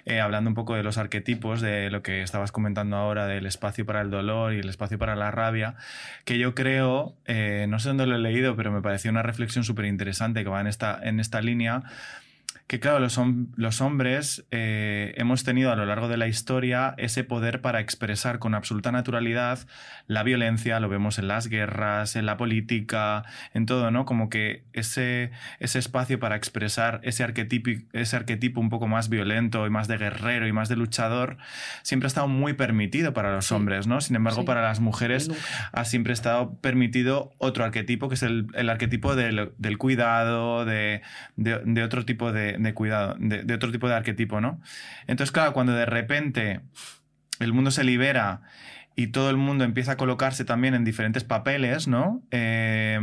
eh, hablando un poco de los arquetipos, de lo que estabas comentando ahora, del espacio para el dolor y el espacio para la rabia, que yo creo, eh, no sé dónde lo he leído, pero me pareció una reflexión súper interesante que va en esta, en esta línea que claro, los, los hombres eh, hemos tenido a lo largo de la historia ese poder para expresar con absoluta naturalidad la violencia, lo vemos en las guerras, en la política, en todo, ¿no? Como que ese, ese espacio para expresar ese arquetipo, ese arquetipo un poco más violento y más de guerrero y más de luchador, siempre ha estado muy permitido para los hombres, ¿no? Sin embargo, para las mujeres ha siempre estado permitido otro arquetipo, que es el, arquetipo del, cuidado, de, de otro tipo de de, cuidado, de, otro tipo de arquetipo, ¿no? Entonces, claro, cuando de repente el mundo se libera y todo el mundo empieza a colocarse también en diferentes papeles, ¿no? Eh,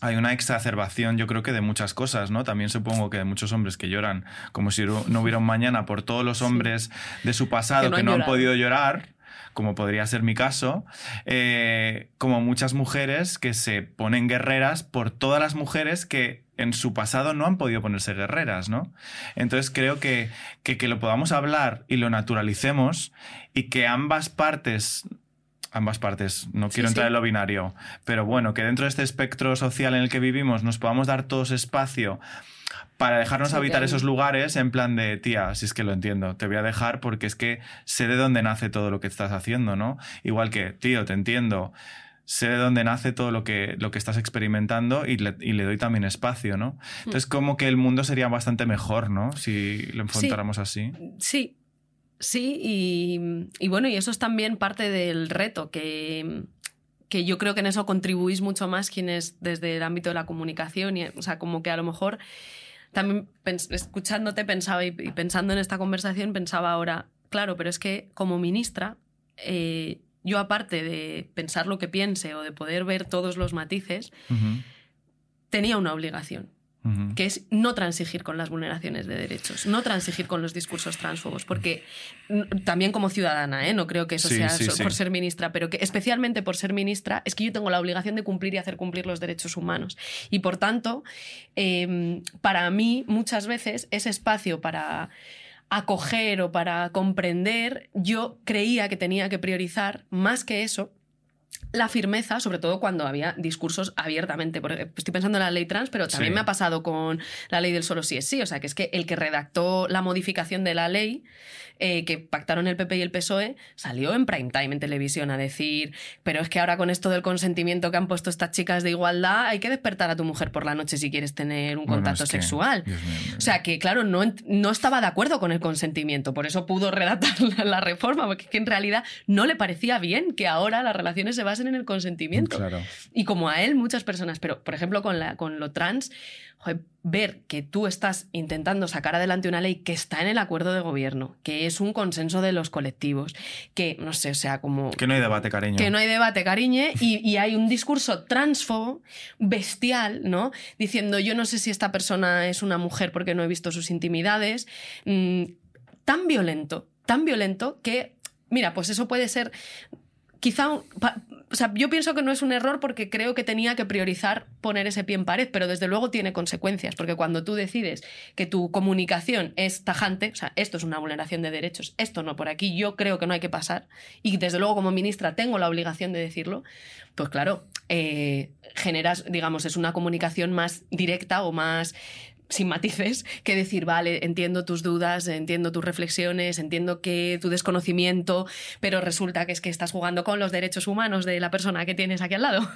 hay una exacerbación, yo creo que de muchas cosas, ¿no? También supongo que de muchos hombres que lloran como si no hubiera un mañana por todos los hombres de su pasado que no, han, podido llorar como podría ser mi caso, eh, como muchas mujeres que se ponen guerreras por todas las mujeres que en su pasado no han podido ponerse guerreras, ¿no? Entonces creo que, que, lo podamos hablar y lo naturalicemos y que ambas partes ambas partes, no quiero entrar en lo binario, pero bueno, que dentro de este espectro social en el que vivimos nos podamos dar todos espacio para dejarnos habitar esos lugares en plan de, tía, si es que lo entiendo, te voy a dejar porque es que sé de dónde nace todo lo que estás haciendo, ¿no? Igual que, tío, te entiendo, sé de dónde nace todo lo que, lo que estás experimentando y le, y le doy también espacio, ¿no? Entonces, mm. como que el mundo sería bastante mejor, ¿no? Si lo enfrentáramos así. Sí, sí, y, y bueno, y eso es también parte del reto que que yo creo que en eso contribuís mucho más quienes desde el ámbito de la comunicación, y, o sea, como que a lo mejor también escuchándote pensaba y, pensando en esta conversación pensaba ahora, claro, pero es que como ministra, eh, yo aparte de pensar lo que piense o de poder ver todos los matices, tenía una obligación que es no transigir con las vulneraciones de derechos, no transigir con los discursos transfobos, porque también como ciudadana, ¿eh? no creo que eso sea por ser ministra, pero que especialmente por ser ministra es que yo tengo la obligación de cumplir y hacer cumplir los derechos humanos. Y por tanto, em, para mí muchas veces ese espacio para acoger o para comprender, yo creía que tenía que priorizar más que eso la firmeza, sobre todo cuando había discursos abiertamente. Porque estoy pensando en la ley trans, pero también me ha pasado con la ley del solo sí es sí. O sea, que es que el que redactó la modificación de la ley eh, que pactaron el PP y el PSOE salió en prime time en televisión a decir, pero es que ahora con esto del consentimiento que han puesto estas chicas de igualdad, hay que despertar a tu mujer por la noche si quieres tener un contacto sexual. o sea, que claro, no, no estaba de acuerdo con el consentimiento, por eso pudo (laughs) redactar la, reforma, porque en realidad no le parecía bien que ahora las relaciones se basen en el consentimiento. Y como a él, muchas personas, pero por ejemplo con, la, con lo trans, ver que tú estás intentando sacar adelante una ley que está en el acuerdo de gobierno, que es un consenso de los colectivos, que no sé, o sea, como... Que no hay debate, cariño. Que no hay debate, cariñe, y, hay un discurso transfobo, bestial, ¿no? Diciendo, yo no sé si esta persona es una mujer porque no he visto sus intimidades, mm, tan violento, tan violento que, mira, pues eso puede ser quizá, o sea, yo pienso que no es un error porque creo que tenía que priorizar poner ese pie en pared, pero desde luego tiene consecuencias, porque cuando tú decides que tu comunicación es tajante, o sea, esto es una vulneración de derechos, esto no por aquí, yo creo que no hay que pasar, y desde luego como ministra tengo la obligación de decirlo, pues claro, eh, generas, digamos, es una comunicación más directa o más sin matices que decir, vale, entiendo tus dudas, entiendo tus reflexiones, entiendo que tu desconocimiento, pero resulta que es que estás jugando con los derechos humanos de la persona que tienes aquí al lado.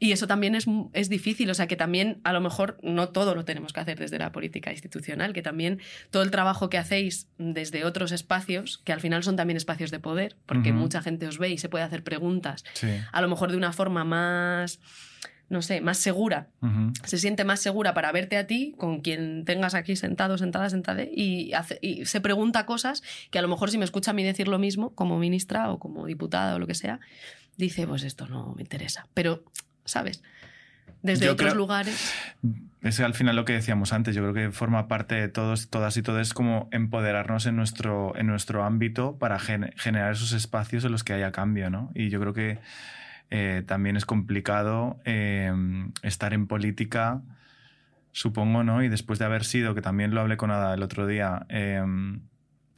Y eso también es, es, difícil, o sea que también a lo mejor no todo lo tenemos que hacer desde la política institucional, que también todo el trabajo que hacéis desde otros espacios, que al final son también espacios de poder, porque mucha gente os ve y se puede hacer preguntas, a lo mejor de una forma más no sé, más segura. Se siente más segura para verte a ti, con quien tengas aquí sentado, sentada, sentada, y, y, se pregunta cosas que a lo mejor si me escucha a mí decir lo mismo, como ministra o como diputada o lo que sea, dice, pues esto no me interesa. Pero, ¿sabes? Desde otros lugares. Es al final lo que decíamos antes, yo creo que forma parte de todos, todas y todo es como empoderarnos en nuestro, en nuestro ámbito para generar esos espacios en los que haya cambio, ¿no? Y yo creo que eh, también es complicado em, estar en política, supongo, ¿no? Y después de haber sido, que también lo hablé con Ada el otro día, eh,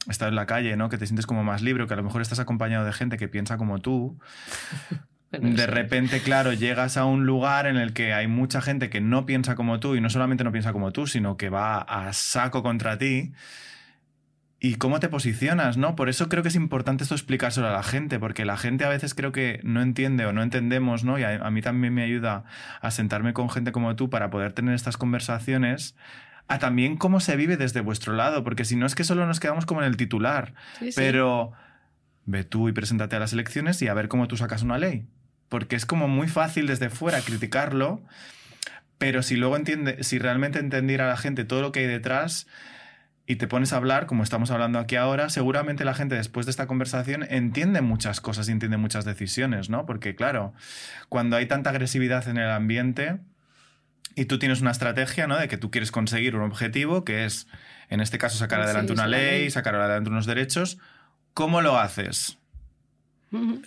estar en la calle, ¿no? Que te sientes como más libre, que a lo mejor estás acompañado de gente que piensa como tú. (laughs) de repente, claro, llegas a un lugar en el que hay mucha gente que no piensa como tú y no solamente no piensa como tú, sino que va a saco contra ti. ¿Y cómo te posicionas, no? Por eso creo que es importante esto explicárselo a la gente, porque la gente a veces creo que no entiende o no entendemos, ¿no? Y a, a mí también me ayuda a sentarme con gente como tú para poder tener estas conversaciones a también cómo se vive desde vuestro lado, porque si no es que solo nos quedamos como en el titular, Sí, sí. pero ve tú y preséntate a las elecciones y a ver cómo tú sacas una ley, porque es como muy fácil desde fuera criticarlo, pero si luego entiende, si realmente entendiera a la gente todo lo que hay detrás y te pones a hablar, como estamos hablando aquí ahora, seguramente la gente después de esta conversación entiende muchas cosas y entiende muchas decisiones, ¿no? Porque claro, cuando hay tanta agresividad en el ambiente, y tú tienes una estrategia, ¿no? De que tú quieres conseguir un objetivo, que es, en este caso, sacar Sí, adelante una ley. sacar adelante unos derechos. ¿Cómo lo haces?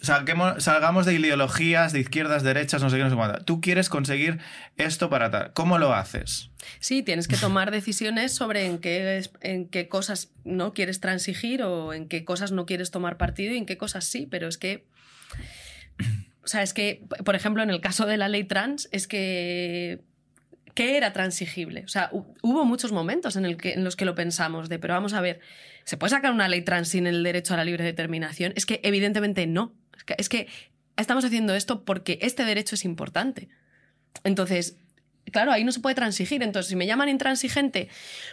Salguemos- salgamos de ideologías, de izquierdas, derechas, no sé qué, no sé cuánto. Tú quieres conseguir esto para tal. ¿Cómo lo haces? Sí, tienes que tomar decisiones sobre en qué, en qué cosas no quieres transigir o en qué cosas no quieres tomar partido y en qué cosas sí, pero es que... O sea, es que, por ejemplo, en el caso de la ley trans, es que... ¿Qué era transigible? O sea, hu- hubo muchos momentos en, los que lo pensamos, de, pero vamos a ver, ¿se puede sacar una ley trans sin el derecho a la libre determinación? Es que evidentemente no. Es que estamos haciendo esto porque este derecho es importante. Entonces, claro, ahí no se puede transigir. Entonces, si me llaman intransigente,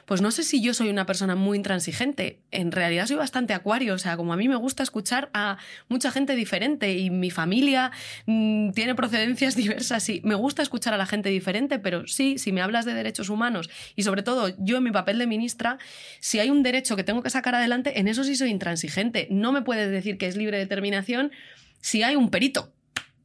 pues no sé si yo soy una persona muy intransigente. En realidad soy bastante acuario. O sea, como a mí me gusta escuchar a mucha gente diferente y mi familia mm, tiene procedencias (laughs) diversas y me gusta escuchar a la gente diferente, pero sí, si me hablas de derechos humanos y sobre todo yo en mi papel de ministra, si hay un derecho que tengo que sacar adelante, en eso sí soy intransigente. No me puedes decir que es libre determinación si hay un perito.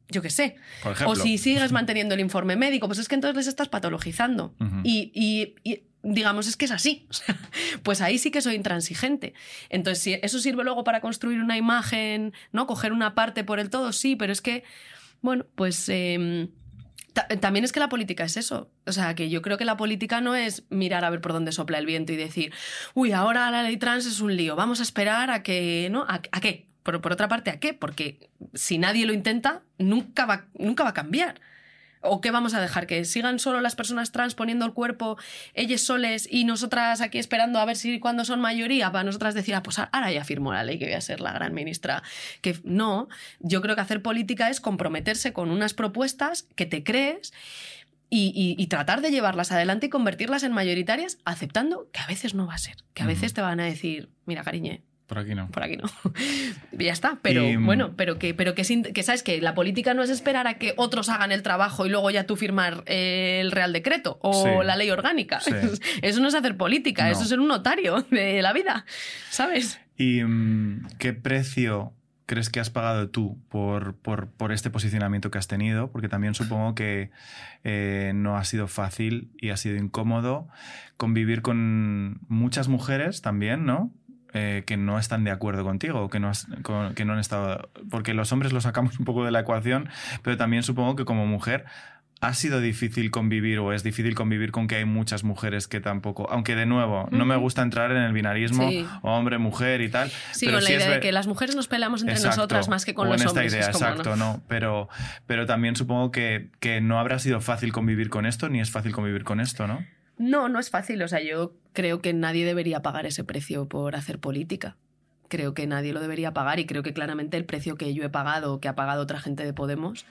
Yo qué sé. Por. O si sigues manteniendo el informe médico, pues es que entonces les estás patologizando. Y, y- y, digamos, es que es así. (laughs) Pues ahí sí que soy intransigente. Entonces, si eso sirve luego para construir una imagen, ¿no? Coger una parte por el todo, sí, pero es que, bueno, pues. eh, ta- también es que la política es eso. O sea, que yo creo que la política no es mirar a ver por dónde sopla el viento y decir, uy, ahora la ley trans es un lío, vamos a esperar a que, ¿no? ¿A, a qué? Por, por otra parte, ¿a qué? Porque si nadie lo intenta, nunca va, nunca va a cambiar. ¿O qué vamos a dejar? ¿Que sigan solo las personas trans poniendo el cuerpo ellas soles y nosotras aquí esperando a ver si cuando son mayoría para nosotras decir, ah, pues ahora ya firmo la ley que voy a ser la gran ministra? Que no, yo creo que hacer política es comprometerse con unas propuestas que te crees y, y- y tratar de llevarlas adelante y convertirlas en mayoritarias, aceptando que a veces no va a ser, que a veces te van a decir, mira, cariñe, Por aquí no. por aquí no. (laughs) Ya está. Pero Y, mm, bueno, pero que, pero que, sabes que la política no es esperar a que otros hagan el trabajo y luego ya tú firmar eh, el Real Decreto o Sí. la ley orgánica. Sí. (laughs) Eso no es hacer política, No. eso es ser un notario de la vida, ¿sabes? ¿Y mm, qué precio crees que has pagado tú por, por- por este posicionamiento que has tenido? Porque también supongo que eh, no ha sido fácil y ha sido incómodo convivir con muchas mujeres también, ¿no? Eh, que no están de acuerdo contigo, que no, has- con- que no han estado... Porque los hombres lo sacamos un poco de la ecuación, pero también supongo que como mujer ha sido difícil convivir o es difícil convivir con que hay muchas mujeres que tampoco... Aunque de nuevo, no me gusta entrar en el binarismo Sí. hombre, mujer y tal. Sí, pero con la es idea de que las mujeres nos peleamos entre Exacto, nosotras más que con los en esta hombres. idea, es como, exacto, ¿no? no. Pero, pero también supongo que, que no habrá sido fácil convivir con esto, ni es fácil convivir con esto, ¿no? No, no es fácil. O sea, yo creo que nadie debería pagar ese precio por hacer política. Creo que nadie lo debería pagar y creo que claramente el precio que yo he pagado que ha pagado otra gente de Podemos,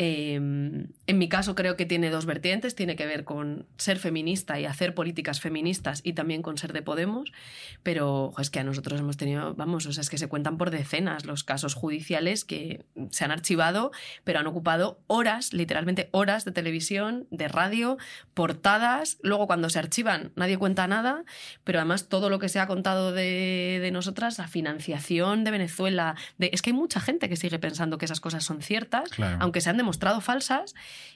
eh, en mi caso creo que tiene dos vertientes. Tiene que ver con ser feminista y hacer políticas feministas y también con ser de Podemos. Pero es que a nosotros hemos tenido, vamos, o sea, es que se cuentan por decenas los casos judiciales que se han archivado, pero han ocupado horas, literalmente horas de televisión, de radio, portadas. Luego, cuando se archivan, nadie cuenta nada, pero además todo lo que se ha contado de, de nosotras, la financiación de Venezuela, de, es que hay mucha gente que sigue pensando que esas cosas son ciertas, Claro. aunque se han demostrado falsas,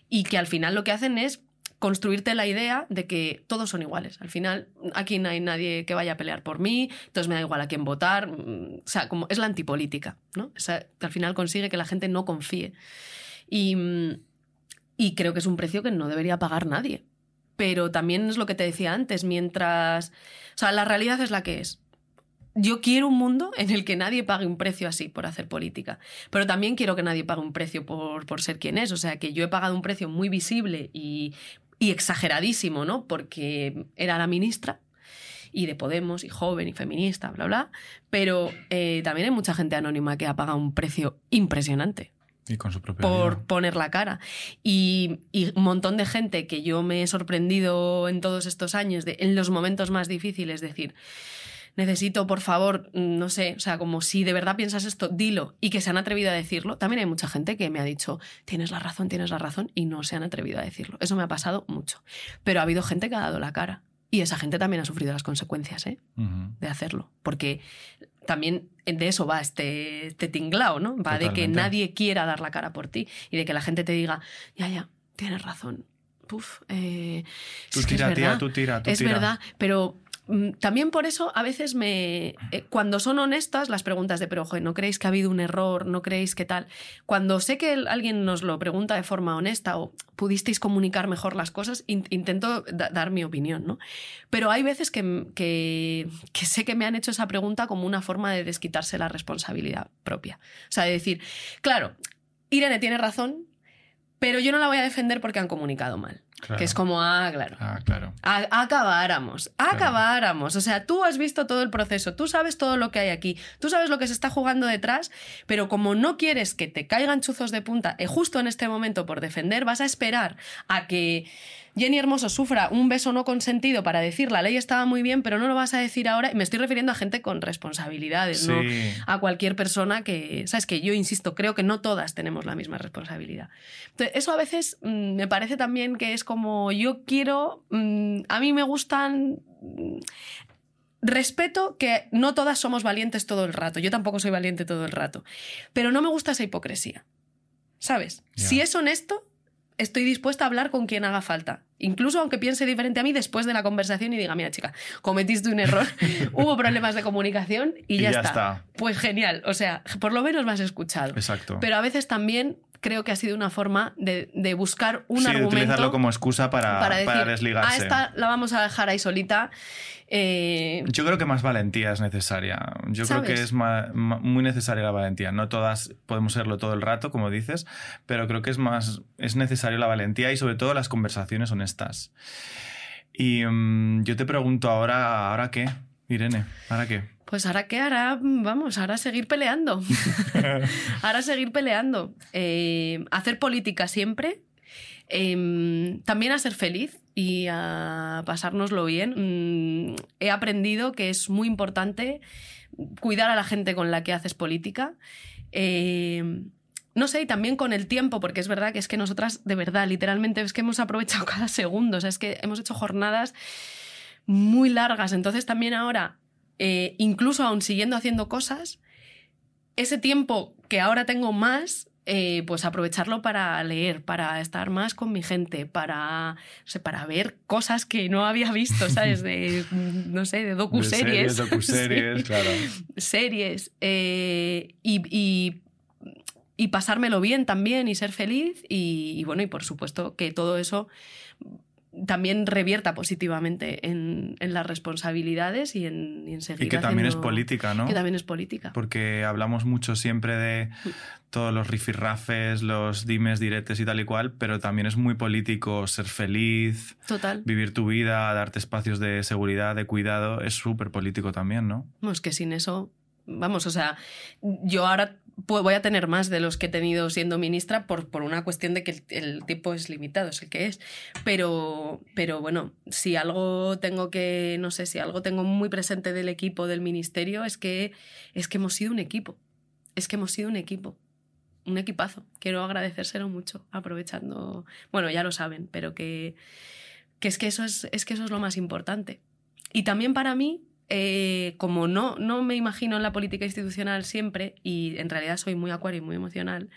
y que al final lo que hacen es construirte la idea de que todos son iguales. Al final, aquí no hay nadie que vaya a pelear por mí, entonces me da igual a quién votar. mm, O sea, como es la antipolítica, ¿no? Que al final consigue que la gente no confíe. Y, y creo que es un precio que no debería pagar nadie. Pero también es lo que te decía antes, mientras... O sea, la realidad es la que es. Yo quiero un mundo en el que nadie pague un precio así por hacer política. Pero también quiero que nadie pague un precio por, por ser quien es. O sea, que yo he pagado un precio muy visible y, y exageradísimo, ¿no? Porque era la ministra y de Podemos y joven y feminista, bla, bla. Pero eh, también hay mucha gente anónima que ha pagado un precio impresionante. Y con su propia por vida. poner la cara. Y, y un montón de gente que yo me he sorprendido en todos estos años, de, en los momentos más difíciles, decir, necesito, por favor, no sé, o sea, como si de verdad piensas esto, dilo, y que se han atrevido a decirlo. También hay mucha gente que me ha dicho, tienes la razón, tienes la razón, y no se han atrevido a decirlo. Eso me ha pasado mucho. Pero ha habido gente que ha dado la cara. Y esa gente también ha sufrido las consecuencias ¿eh? Ujú. de hacerlo. Porque también de eso va este, este tinglao, ¿no? Va de que Totalmente. nadie quiera dar la cara por ti y de que la gente te diga, ya, ya, tienes razón. Puf, eh, Tú es que es tira, tía, verdad, tú tira, tú es tira. verdad, pero mm, también por eso a veces me... eh, cuando son honestas las preguntas de, pero, joder, ¿no creéis que ha habido un error? ¿No creéis que tal? Cuando sé que alguien nos lo pregunta de forma honesta o pudisteis comunicar mejor las cosas, in- intento da- dar mi opinión, ¿no? Pero hay veces que, que, que sé que me han hecho esa pregunta como una forma de desquitarse la responsabilidad propia. O sea, de decir, claro, Irene tiene razón, pero yo no la voy a defender porque han comunicado mal. Claro. Que es como, ah, claro. Ah, claro. A- acabáramos, acabáramos. O sea, tú has visto todo el proceso, tú sabes todo lo que hay aquí, tú sabes lo que se está jugando detrás, pero como no quieres que te caigan chuzos de punta eh, justo en este momento por defender, vas a esperar a que Jenny Hermoso sufra un beso no consentido para decir la ley estaba muy bien, pero no lo vas a decir ahora. Y Me estoy refiriendo a gente con responsabilidades, no a cualquier persona que, sabes que yo insisto, creo que no todas tenemos la misma responsabilidad. Entonces, eso a veces mm, me parece también que es como yo quiero, mm, a mí me gustan... mm, Respeto que no todas somos valientes todo el rato, yo tampoco soy valiente todo el rato, pero no me gusta esa hipocresía. ¿Sabes? Si es honesto, estoy dispuesta a hablar con quien haga falta. Incluso aunque piense diferente a mí después de la conversación y diga, mira chica, cometiste un error, (laughs) hubo problemas de comunicación y, Y ya, ya está. está. Pues genial, o sea, por lo menos me has escuchado. Exacto. Pero a veces también creo que ha sido una forma de, de buscar un sí, de argumento utilizarlo como excusa para, para decir, para desligarse. a esta la vamos a dejar ahí solita. eh, Yo creo que más valentía es necesaria. Yo creo que es muy necesaria la valentía. No todas podemos serlo todo el rato, como dices, pero creo que es más es necesario la valentía y sobre todo las conversaciones honestas. Y mm, yo te pregunto ahora, ¿ahora qué? Irene, ¿ahora qué? Pues ahora qué hará, vamos, ahora seguir peleando. (laughs) ahora seguir peleando. Eh, hacer política siempre. Eh, también a ser feliz y a pasárnoslo bien. Mm, he aprendido que es muy importante cuidar a la gente con la que haces política. Eh, no sé, y también con el tiempo, porque es verdad que es que nosotras, de verdad, literalmente, es que hemos aprovechado (laughs) cada segundo, o sea, es que hemos hecho jornadas muy largas, entonces también ahora, eh, incluso aún siguiendo haciendo cosas, ese tiempo que ahora tengo más, eh, pues aprovecharlo para leer, para estar más con mi gente, para, no sé, para ver cosas que no había visto, ¿sabes? De, no sé, de De docuseries. series, (laughs) docuseries, Sí claro. series eh, y, y- y pasármelo bien también y ser feliz y, y bueno, y por supuesto que todo eso también revierta positivamente en, en las responsabilidades y en, y en seguir Y que también es política, ¿no? Que también es política. Porque hablamos mucho siempre de todos los rifirrafes, los dimes, diretes y tal y cual, pero también es muy político ser feliz, Total. vivir tu vida, darte espacios de seguridad, de cuidado, es súper político también, ¿no? No, es que sin eso, vamos, o sea, yo ahora voy a tener más de los que he tenido siendo ministra por, por una cuestión de que el, el tiempo es limitado, es el que es. Pero, pero bueno, si algo tengo que, no sé, si algo tengo muy presente del equipo del ministerio es que, es que hemos sido un equipo. Es que hemos sido un equipo. Un equipazo. Quiero agradecérselo mucho, aprovechando. Bueno, ya lo saben, pero que, que es que eso es, es que eso es lo más importante. Y también para mí, eh, como no, no me imagino en la política institucional siempre, y en realidad soy muy acuario y muy emocional,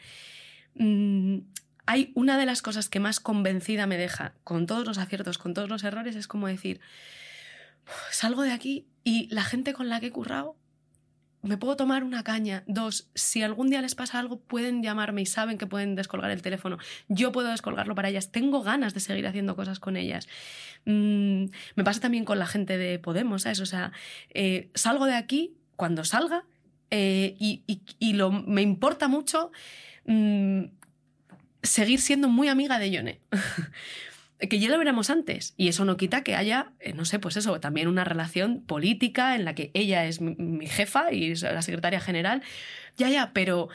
mm, hay una de las cosas que más convencida me deja, con todos los aciertos, con todos los errores, es como decir, salgo de aquí y la gente con la que he currado, me puedo tomar una caña. Dos, si algún día les pasa algo, pueden llamarme y saben que pueden descolgar el teléfono. Yo puedo descolgarlo para ellas. Tengo ganas de seguir haciendo cosas con ellas. Mm, me pasa también con la gente de Podemos, ¿sabes? O sea, eh, salgo de aquí cuando salga eh, y, y- lo, me importa mucho mm, seguir siendo muy amiga de Yone. (laughs) que ya lo veremos antes. Y eso no quita que haya, eh, no sé, pues eso, también una relación política en la que ella es mi, jefa y es la secretaria general. Ya, ya, pero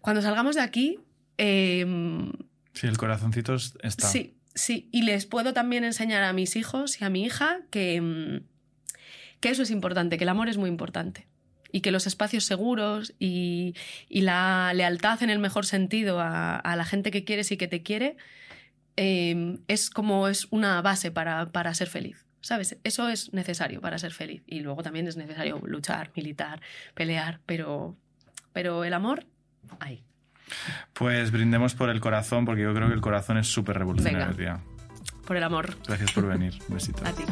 cuando salgamos de aquí, em, Sí, el corazoncito es- está. Sí, sí. Y les puedo también enseñar a mis hijos y a mi hija que, mm, que eso es importante, que el amor es muy importante. Y que los espacios seguros y, y la lealtad en el mejor sentido a, a la gente que quieres y que te quiere eh, es como es una base para, para ser feliz. ¿Sabes? Eso es necesario para ser feliz. Y luego también es necesario luchar, militar, pelear, pero, pero el amor, ahí. Pues brindemos por el corazón, porque yo creo que el corazón es súper revolucionario, Venga. tía. Por el amor Gracias por venir. Un besito. a ti.